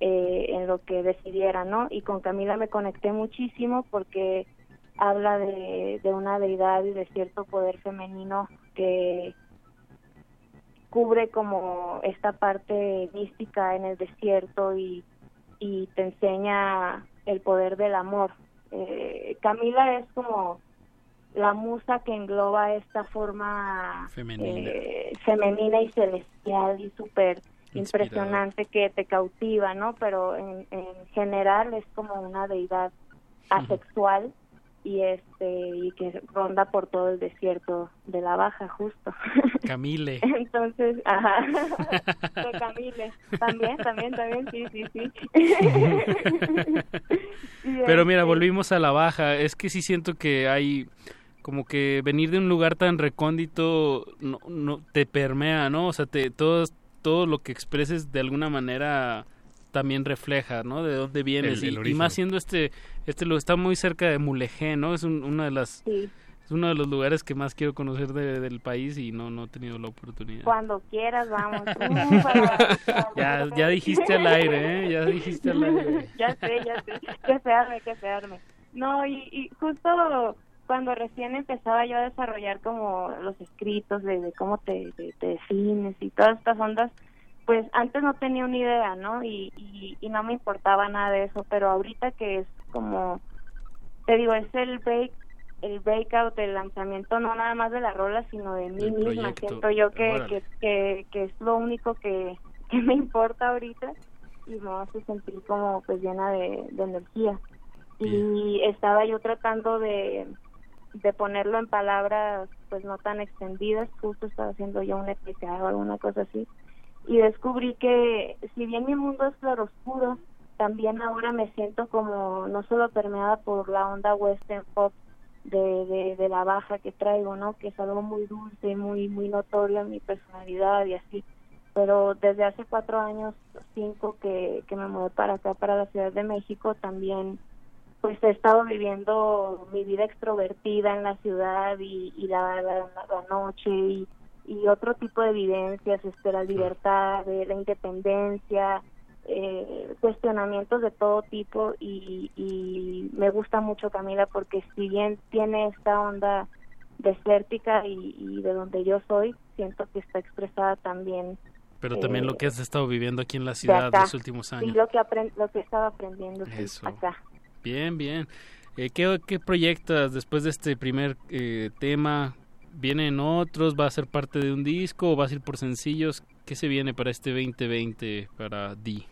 eh, en lo que decidiera, ¿no? Y con Camila me conecté muchísimo porque habla de, de una deidad y de cierto poder femenino que cubre como esta parte mística en el desierto y, y te enseña el poder del amor. Eh, Camila es como la musa que engloba esta forma Femenina. eh, femenina y celestial y súper impresionante que te cautiva, ¿no? Pero en, en general es como una deidad asexual y este y que ronda por todo el desierto de la Baja justo. <laughs> Camile. Entonces, ajá, <laughs> de Camile, también, también, también, sí, sí, sí. <laughs> Pero mira, este, volvimos a la baja. Es que sí siento que hay como que venir de un lugar tan recóndito no, no te permea, ¿no? O sea, te, todo, todo lo que expreses de alguna manera también refleja, ¿no? De dónde vienes. El- el y- y, más siendo este, este lo está muy cerca de Mulegé, ¿no? Es un- una de las... Es uno de los lugares que más quiero conocer de- del país y no, no he tenido la oportunidad. Cuando quieras, vamos. <laughs> Uh, <laughs> Ya, ya dijiste al aire, ¿eh? Ya dijiste al aire. <laughs> ya sé, ya sé, que se arme, que se arme. No, y, y justo cuando recién empezaba yo a desarrollar como los escritos de, de cómo te, te, te defines y todas estas ondas, pues antes no tenía una idea, ¿no? Y, y, y no me importaba nada de eso, pero ahorita que es como, te digo, es el break el breakout, el lanzamiento no nada más de la rola, sino de mí misma. proyecto. Siento yo que, que, que, que es lo único que, <laughs> que me importa ahorita y me hace sentir como pues llena de, de energía. Y estaba yo tratando de, de ponerlo en palabras pues no tan extendidas, justo estaba haciendo yo un EPK o alguna cosa así. Y descubrí que si bien mi mundo es claroscuro, también ahora me siento como no solo permeada por la onda western pop de, de, la baja que traigo, ¿no? Que es algo muy dulce, muy muy notorio en mi personalidad y así. Pero desde hace cuatro años, cinco que, que me mudé para acá, para la Ciudad de México, también pues he estado viviendo mi vida extrovertida en la ciudad y, y la, la, la noche y, y otro tipo de vivencias, este, la libertad, eh, la independencia, eh, cuestionamientos de todo tipo y, y me gusta mucho Camila porque si bien tiene esta onda desértica y, y de donde yo soy, siento que está expresada también Pero también eh, lo que has estado viviendo aquí en la de ciudad los últimos años. lo que, lo que he estado aprendiendo Eso. acá. Bien, bien. Eh, ¿qué, ¿Qué proyectas después de este primer eh, tema? ¿Vienen otros? ¿Va a ser parte de un disco o vas a ir por sencillos? ¿Qué se viene para este 2020 para Di?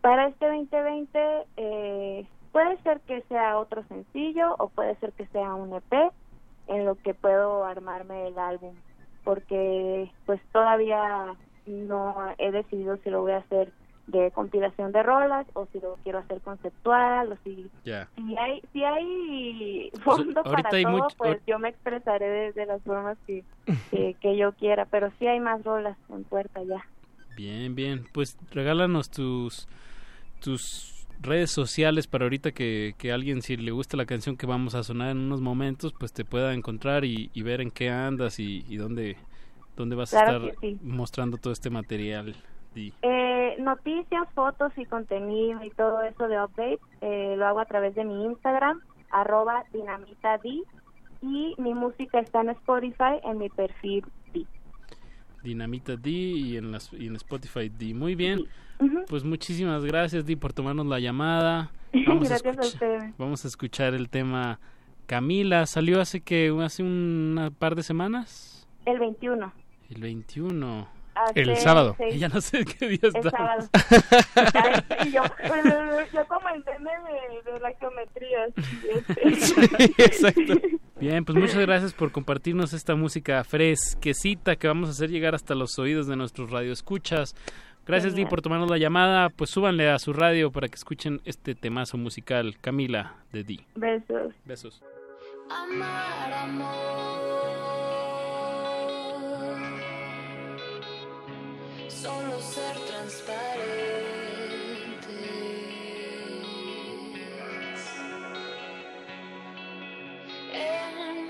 Para este 2020 eh, puede ser que sea otro sencillo o puede ser que sea un EP en lo que puedo armarme el álbum porque pues todavía no he decidido si lo voy a hacer de compilación de rolas o si lo quiero hacer conceptual o si si hay si hay fondo para hay todo pues yo me expresaré de, de las formas que, <laughs> que que yo quiera pero sí hay más rolas en puerta ya Bien, bien. Pues regálanos tus tus redes sociales para ahorita que, que alguien si le gusta la canción que vamos a sonar en unos momentos pues te pueda encontrar y, y ver en qué andas y, y dónde dónde vas Claro a estar sí. mostrando todo este material. Eh, noticias, fotos y contenido y todo eso de update eh, lo hago a través de mi Instagram, arroba dinamitad y mi música está en Spotify en mi perfil D. Dinamita D y en, las, y en Spotify D. Muy bien. Pues muchísimas gracias Di por tomarnos la llamada. <laughs> Vamos a, Gracias a escuchar, vamos a escuchar el tema Camila. Salió hace que hace un par de semanas. El 21. El 21. Hace El sábado. seis- Ya no sé qué día El estamos. sábado. <laughs> Ay, sí, yo, <laughs> yo como el meme de, de la geometría. este. <laughs> Exacto. Bien, pues muchas gracias por compartirnos esta música fresquecita que vamos a hacer llegar hasta los oídos de nuestros radioescuchas. Gracias, Di, por tomarnos la llamada. Pues súbanle a su radio para que escuchen este temazo musical. Camila, de Di. Besos. Besos. Amar, amor solo ser transparentes. En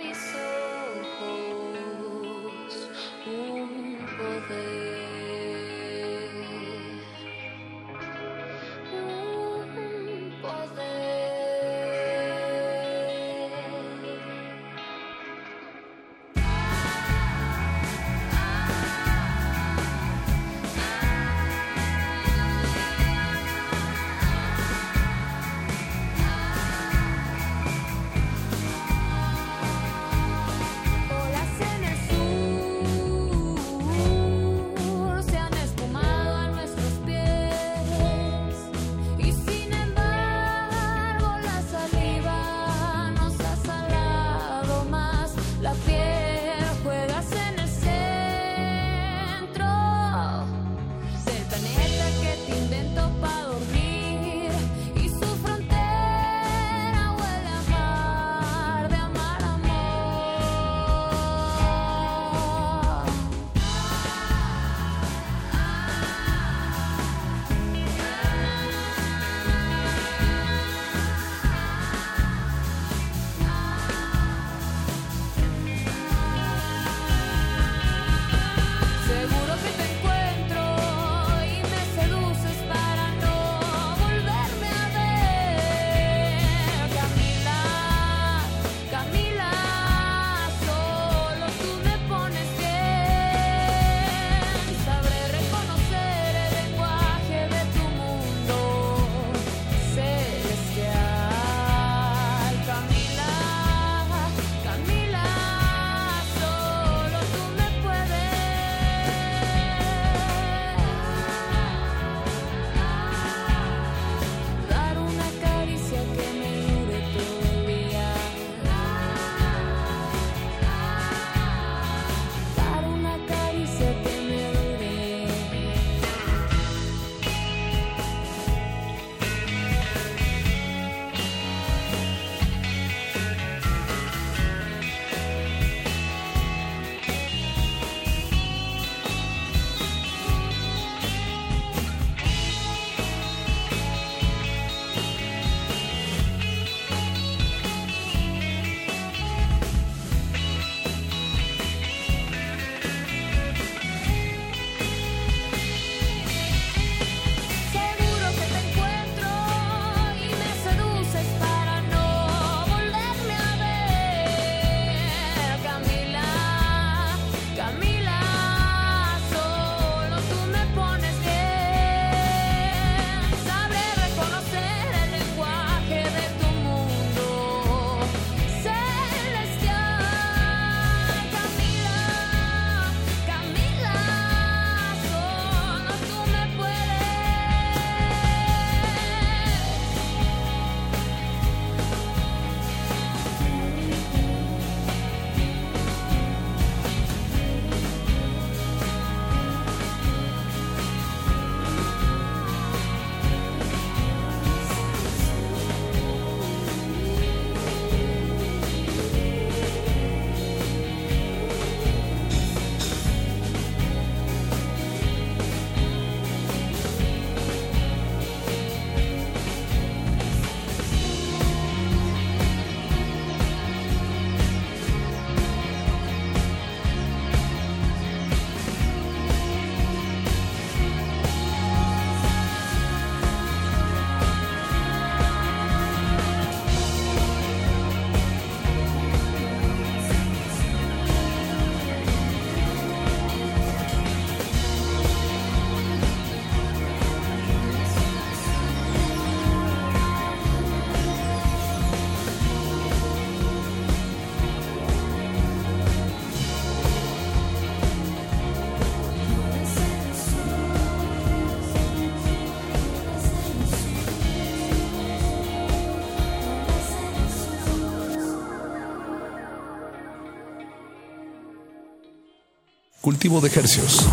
cultivo de ejercios.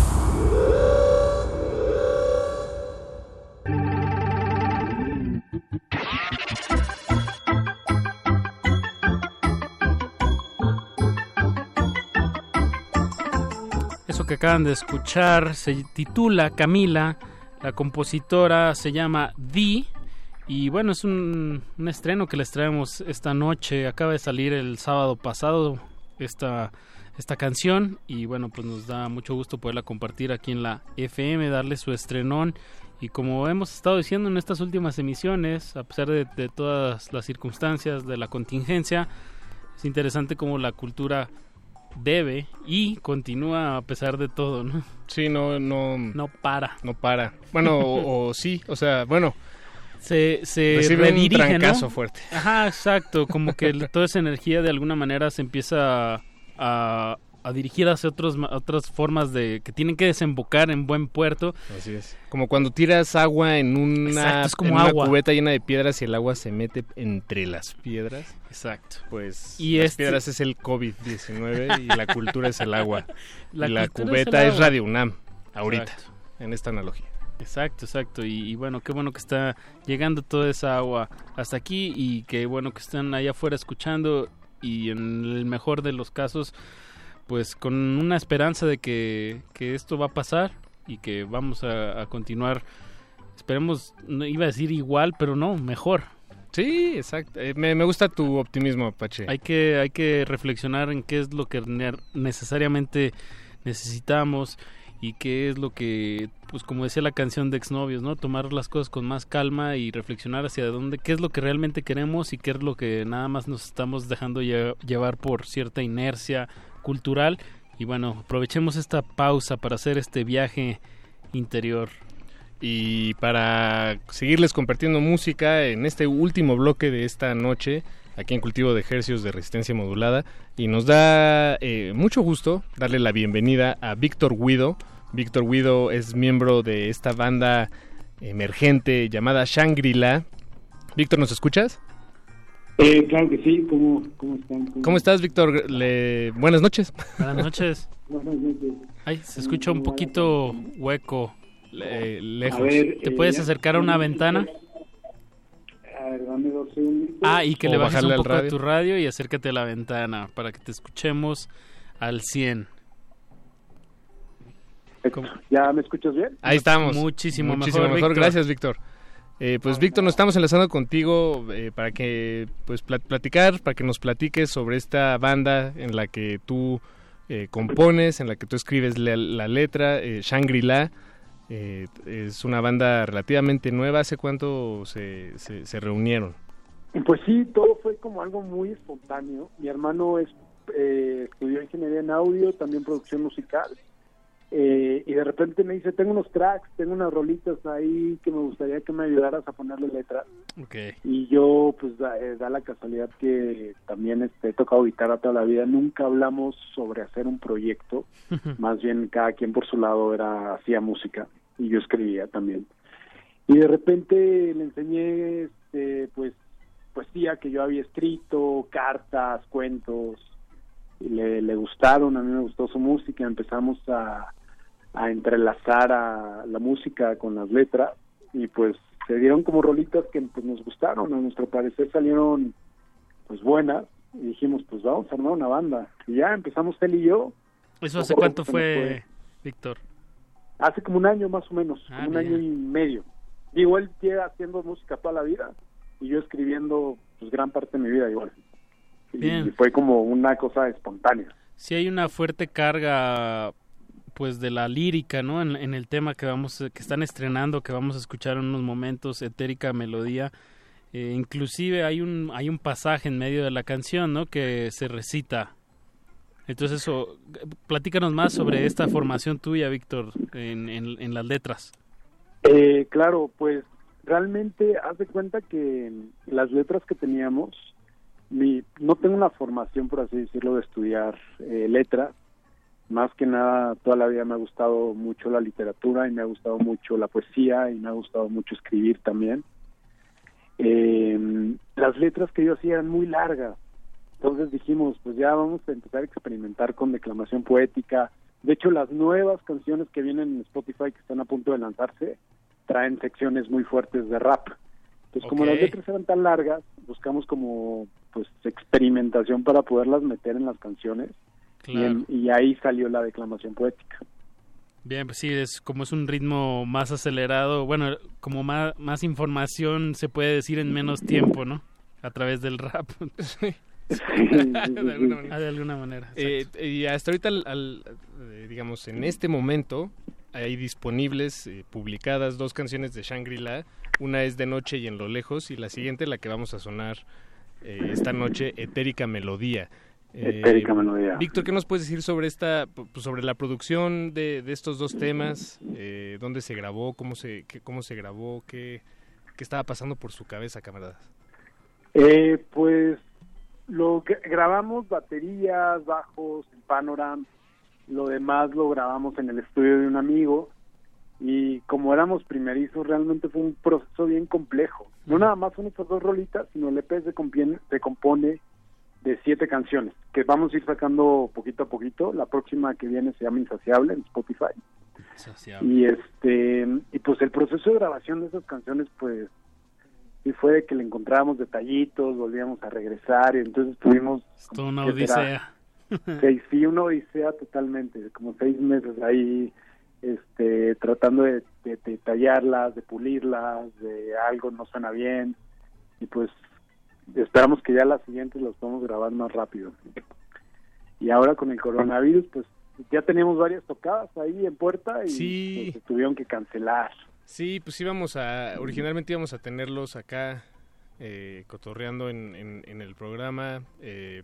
Eso que acaban de escuchar se titula Camila, la compositora se llama Di Y bueno, es un, un, estreno que les traemos esta noche. Acaba de salir el sábado pasado esta esta canción y bueno, pues nos da mucho gusto poderla compartir aquí en la FM, darle su estrenón y como hemos estado diciendo en estas últimas emisiones, a pesar de, de todas las circunstancias, de la contingencia, es interesante cómo la cultura debe y continúa a pesar de todo, ¿no? Sí, no, no, no para, no para. Bueno, o, o sí, o sea, bueno, se, se Recibe un redirige, trancazo ¿no? fuerte. Ajá, exacto, como que toda esa energía de alguna manera se empieza a, a dirigir hacia otros, otras formas de que tienen que desembocar en buen puerto. Así es. Como cuando tiras agua en una, Exacto, es como en una agua. cubeta llena de piedras y el agua se mete entre las piedras. Exacto. Pues Y las este- piedras es el COVID-19 y la cultura es el agua. <laughs> La y la es cubeta es. Radio UNAM, ahorita, Exacto. en esta analogía. Exacto, exacto. Y, y bueno, qué bueno que está llegando toda esa agua hasta aquí y qué bueno que están allá afuera escuchando y en el mejor de los casos, pues con una esperanza de que, que esto va a pasar y que vamos a, a continuar. Esperemos, no iba a decir igual, pero no, mejor. Sí, exacto. Eh, me, me gusta tu optimismo, Apache. Hay que, hay que reflexionar en qué es lo que ne- necesariamente necesitamos y qué es lo que, pues como decía la canción de exnovios, ¿no? Tomar las cosas con más calma y reflexionar hacia dónde, qué es lo que realmente queremos y qué es lo que nada más nos estamos dejando lle- llevar por cierta inercia cultural. Y bueno, aprovechemos esta pausa para hacer este viaje interior. Y para seguirles compartiendo música en este último bloque de esta noche, aquí en Cultivo de Ejercios de Resistencia Modulada, y nos da eh, mucho gusto darle la bienvenida a Víctor Guido. Víctor Guido es miembro de esta banda emergente llamada Shangri-La. Víctor, ¿nos escuchas? Eh, claro que sí, ¿cómo, cómo están? ¿Cómo estás, Víctor? Le- Buenas noches. Buenas noches. Buenas noches. Ay, se escucha un poquito hueco, le- lejos. A ver, ¿Te eh, puedes ya- acercar a una ventana? A ver, dame dos segunditos. Ah, y que O le bajes bajarle un al poco a radio. tu radio y acércate a la ventana para que te escuchemos al 100. ¿Ya me escuchas bien? Ahí estamos. Muchísimo Muchísimo mejor, mejor. Víctor. Gracias, Víctor. Eh, pues Víctor, nos estamos enlazando contigo eh, para que pues plat- platicar, para que nos platiques sobre esta banda en la que tú eh, compones, en la que tú escribes la, la letra, eh, Shangri-La. Eh, es una banda relativamente nueva. ¿Hace cuánto se, se, se reunieron? Pues sí, todo fue como algo muy espontáneo. Mi hermano es, eh, estudió ingeniería en audio, también producción musical. Eh, y de repente me dice, tengo unos tracks, tengo unas rolitas ahí que me gustaría que me ayudaras a ponerle letras. Okay. Y yo, pues da, eh, da la casualidad que también este, he tocado guitarra toda la vida. Nunca hablamos sobre hacer un proyecto, <laughs> más bien cada quien por su lado era hacía música y yo escribía también. Y de repente le enseñé, este, pues, poesía que yo había escrito, cartas, cuentos. Y le, le gustaron, a mí me gustó su música. Empezamos a, a entrelazar a la música con las letras y pues se dieron como rolitas que pues, nos gustaron, a nuestro parecer salieron pues buenas y dijimos pues vamos a armar una banda y ya empezamos él y yo. ¿Eso hace cuánto fue, Víctor? Hace como un año más o menos, Ah, como un año y medio. Digo, él lleva haciendo música toda la vida y yo escribiendo pues gran parte de mi vida igual. Y- Bien. Y fue como una cosa espontánea. Sí hay una fuerte carga pues de la lírica, ¿no? En, en el tema que vamos que están estrenando, que vamos a escuchar en unos momentos, etérica melodía. Eh, inclusive hay un hay un pasaje en medio de la canción, ¿no? Que se recita. Entonces eso, platícanos más sobre esta formación tuya, Víctor, en, las letras. Eh, claro, pues realmente haz de cuenta que las letras que teníamos, mi, no tengo una formación, por así decirlo, de estudiar eh, letras. Más que nada, toda la vida me ha gustado mucho la literatura y me ha gustado mucho la poesía y me ha gustado mucho escribir también. Eh, las letras que yo hacía eran muy largas, entonces dijimos, pues ya vamos a empezar a experimentar con declamación poética. De hecho, las nuevas canciones que vienen en Spotify que están a punto de lanzarse traen secciones muy fuertes de rap. Entonces, como las letras eran tan largas, buscamos como pues experimentación para poderlas meter en las canciones. Y, en- y ahí salió la declamación poética. Bien, pues sí, es como es un ritmo más acelerado, bueno, como más, más información se puede decir en menos tiempo, ¿no? A través del rap. <laughs> <laughs> de alguna manera. Ah, de alguna manera. Eh, y hasta ahorita, al- al- eh, digamos, en este momento, hay disponibles, eh, publicadas dos canciones de Shangri-La. Una es De Noche y En lo Lejos, y la siguiente, la que vamos a sonar eh, esta noche, Etérica Melodía. Eh, Etérica Melodía. Víctor, ¿qué nos puedes decir sobre esta, pues, sobre la producción de, de estos dos temas? Eh, ¿Dónde se grabó? ¿Cómo se, qué- cómo se grabó? ¿Qué, ¿Qué estaba pasando por su cabeza, camaradas? Eh, pues lo que grabamos baterías, bajos, en Panoram, lo demás lo grabamos en el estudio de un amigo y como éramos primerizos realmente fue un proceso bien complejo. No nada más son estas dos rolitas, sino el EP se compone, se compone de siete canciones que vamos a ir sacando poquito a poquito. La próxima que viene se llama Insaciable en Spotify. Y este y pues el proceso de grabación de esas canciones pues sí fue de que le encontrábamos detallitos, volvíamos a regresar y entonces tuvimos toda una odisea. <laughs> Seis, sí, una odisea totalmente, como seis meses ahí este tratando de, de, de tallarlas, de pulirlas, de algo no suena bien y pues esperamos que ya las siguientes las podamos grabar más rápido. Y ahora con el coronavirus pues ya teníamos varias tocadas ahí en puerta y Sí. pues, se tuvieron que cancelar. Sí, pues íbamos a, originalmente íbamos a tenerlos acá eh, cotorreando en, en, en el programa, eh,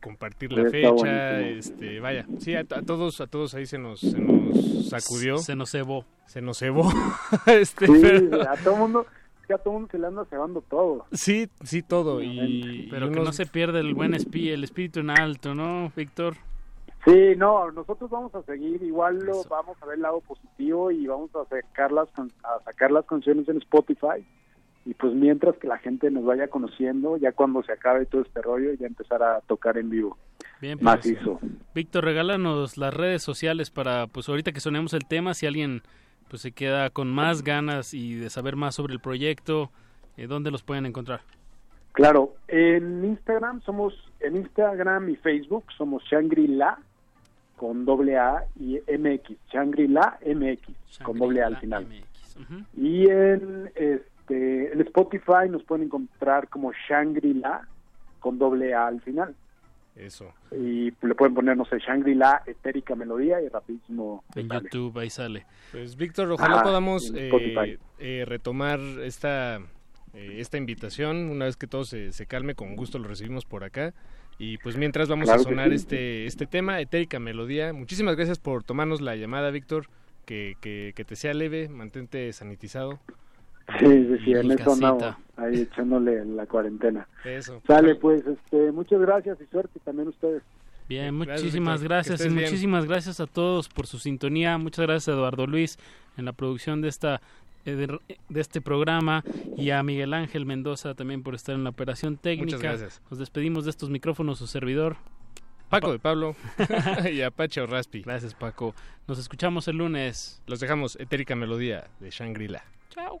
compartir la fecha, buenísimo. este, vaya, sí, a, a todos, a todos ahí se nos, se nos sacudió. Se nos cebó. Se nos cebó. <laughs> este, Sí, pero- a todo mundo, es que a todo mundo se le anda cebando todo. sí, sí, todo. Y, Pero y que no se pierda el buen espí, el espíritu en alto, ¿no, Víctor? Sí, no, nosotros vamos a seguir, igual lo vamos a ver el lado positivo y vamos a sacar las, a sacar las canciones en Spotify y pues mientras que la gente nos vaya conociendo, ya cuando se acabe todo este rollo, ya empezar a tocar en vivo. Bien, pues, Macizo. Víctor, regálanos las redes sociales para, pues ahorita que sonemos el tema, si alguien pues se queda con más ganas y de saber más sobre el proyecto, eh, ¿dónde los pueden encontrar? Claro, en Instagram somos, en Instagram y Facebook somos Shangri-La con doble A y MX, Shangri-La MX con doble A al final. Y en este en Spotify nos pueden encontrar como Shangri-La con doble A al final. Eso. Y le pueden poner, no sé, Shangri-La, Etérica Melodía y rapidísimo. En YouTube, ahí sale. Pues Víctor, ojalá Ah, podamos eh, eh, retomar esta eh, esta invitación una vez que todo se, se calme, con gusto lo recibimos por acá. Y pues mientras vamos Claro a sonar sí. este este tema, Etérica Melodía. Muchísimas gracias por tomarnos la llamada, Víctor. Que, que, que te sea leve, mantente sanitizado. Sí, sí, sí, en eso andamos, ahí echándole la cuarentena. Eso. Sale, pues, este, muchas gracias y suerte también ustedes. Bien, Gracias, muchísimas gracias y bien. muchísimas gracias a todos por su sintonía. Muchas gracias a Eduardo Luis en la producción de esta de, de este programa y a Miguel Ángel Mendoza también por estar en la operación técnica. Muchas gracias. Nos despedimos de estos micrófonos, su servidor. Paco de Pablo <laughs> <laughs> y Apache Raspi. Gracias, Paco. Nos escuchamos el lunes. Los dejamos Etérica Melodía de Shangri-La. Chao.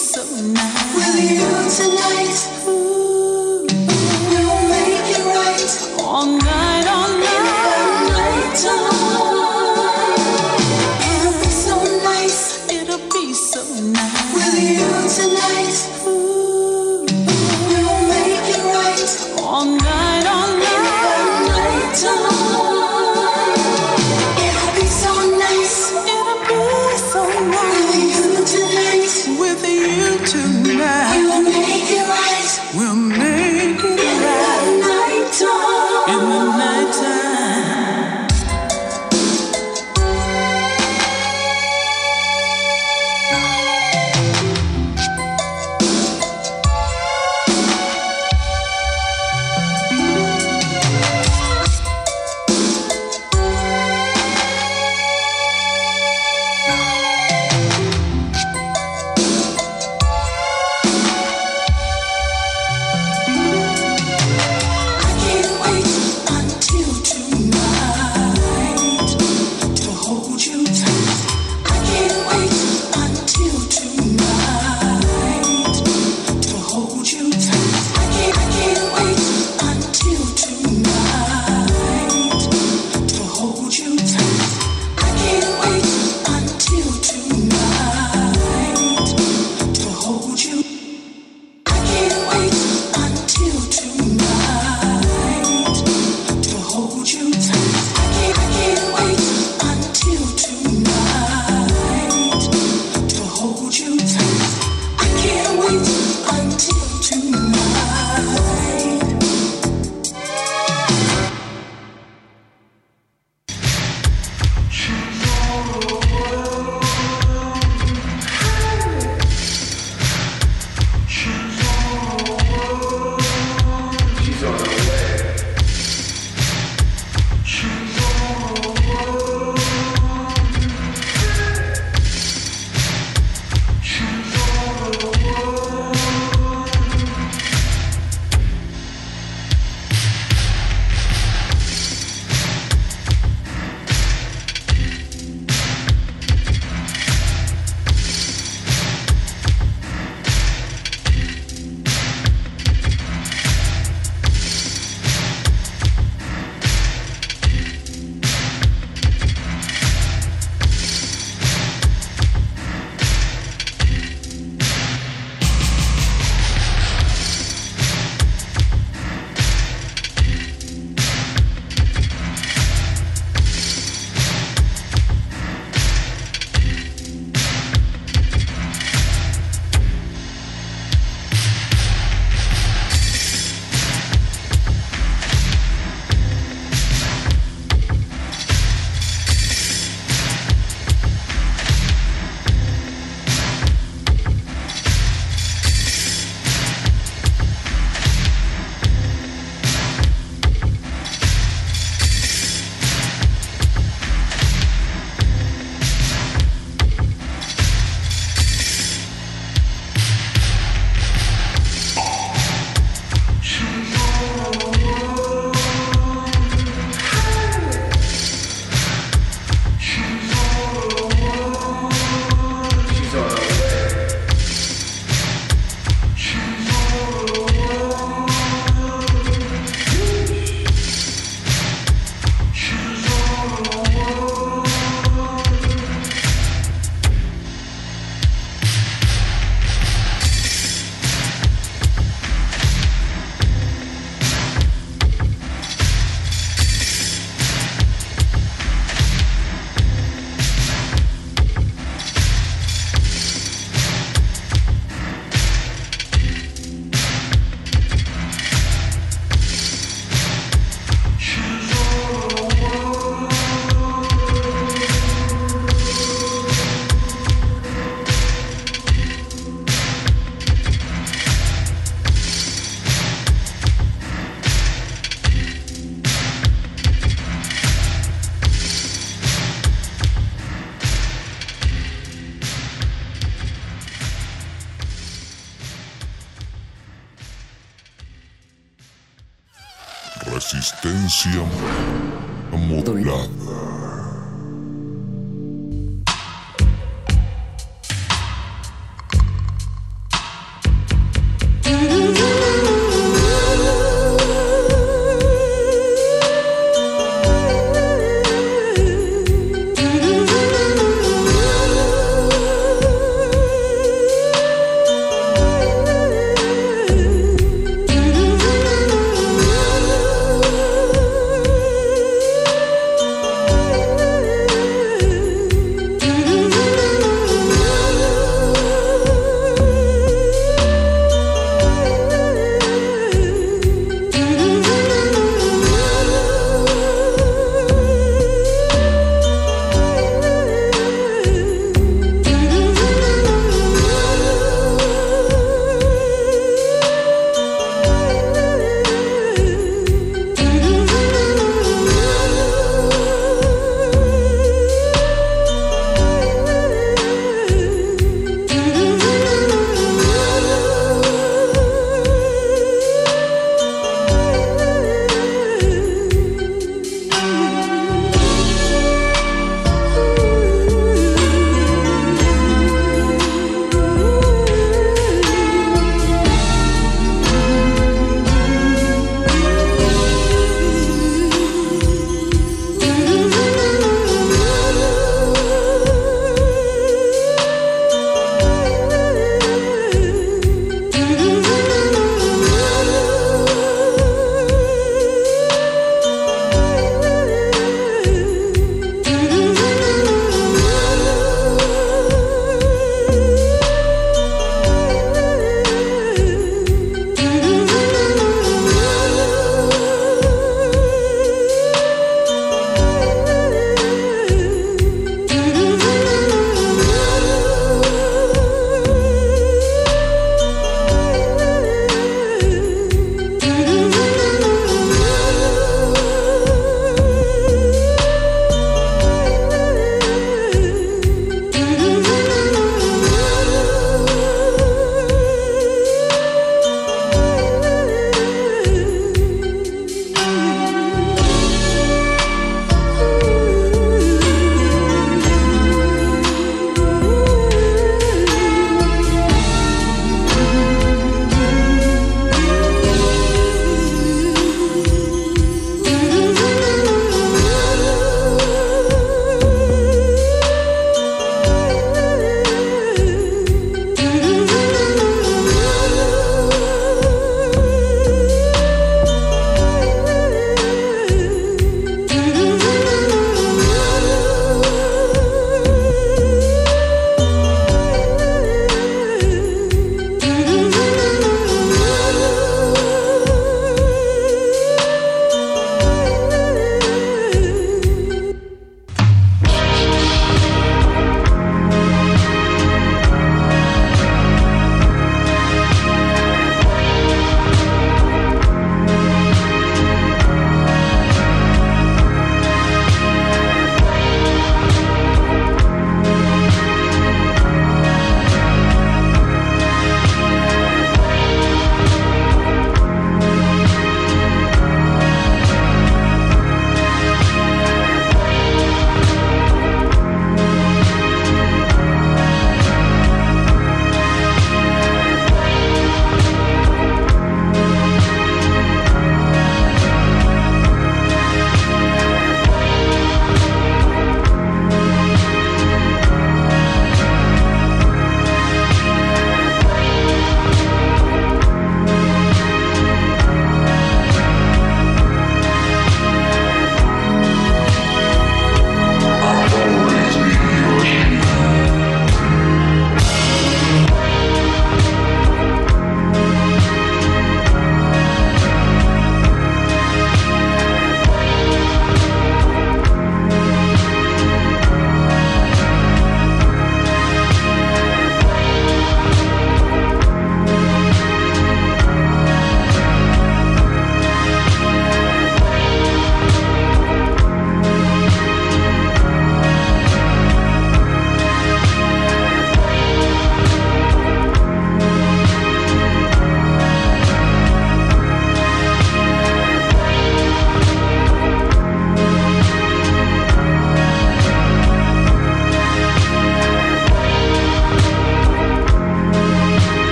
so nice with you tonight.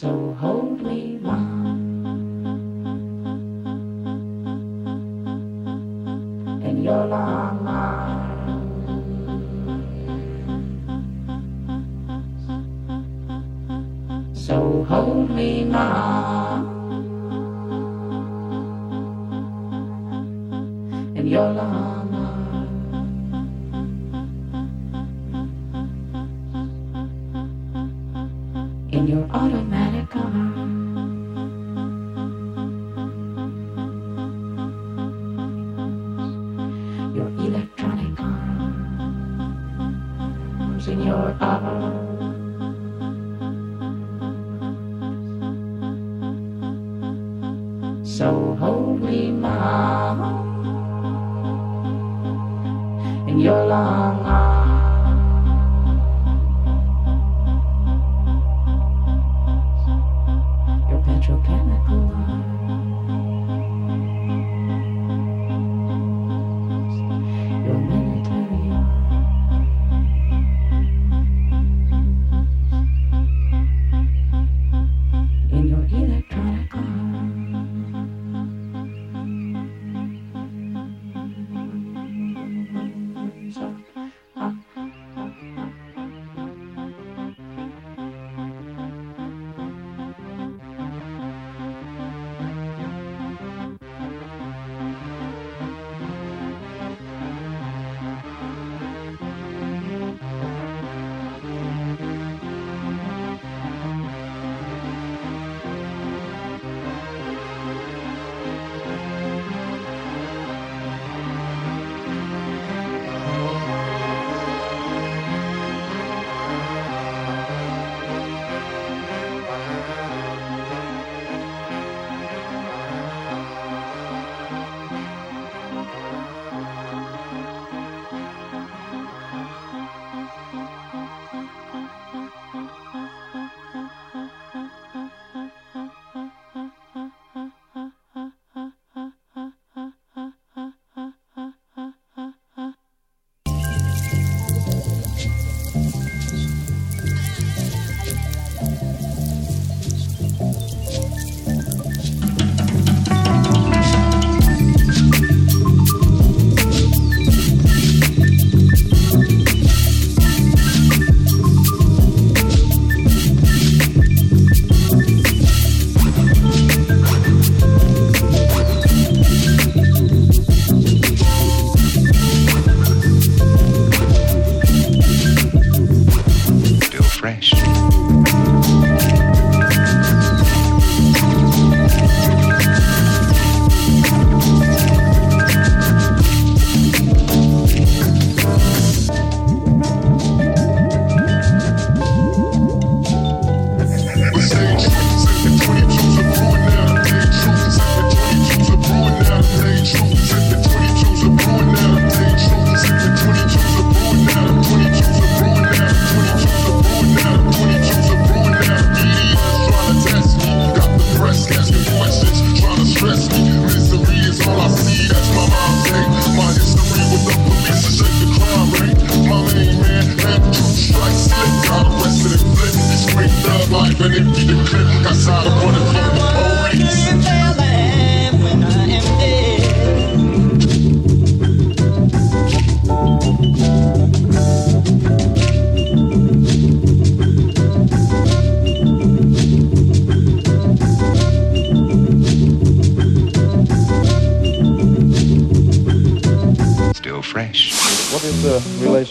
So hold me, mom.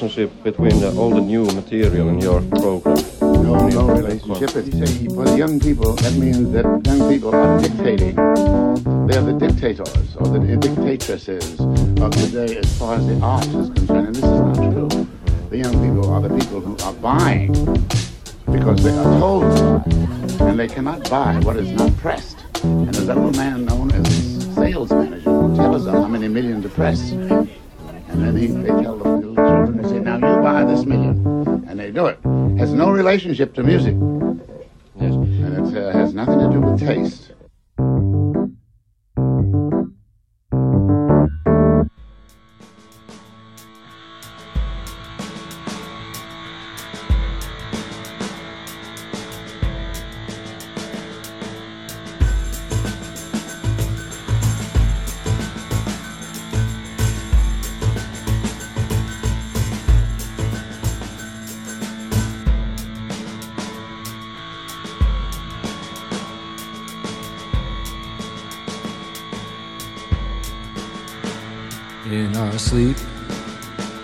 Relationship between all the old and new material in your program? No, no relationship. If for the young people, that means that young people are dictating. They're the dictators or the dictatresses of today as far as the arts is concerned. And this is not true. The young people are the people who are buying because they are told to buy. And they cannot buy what is not pressed. And there's a little man known as sales manager who tells them how many million to press. Relationship to music.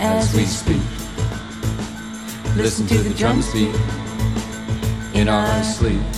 as we speak. Listen to the drums beat in our sleep.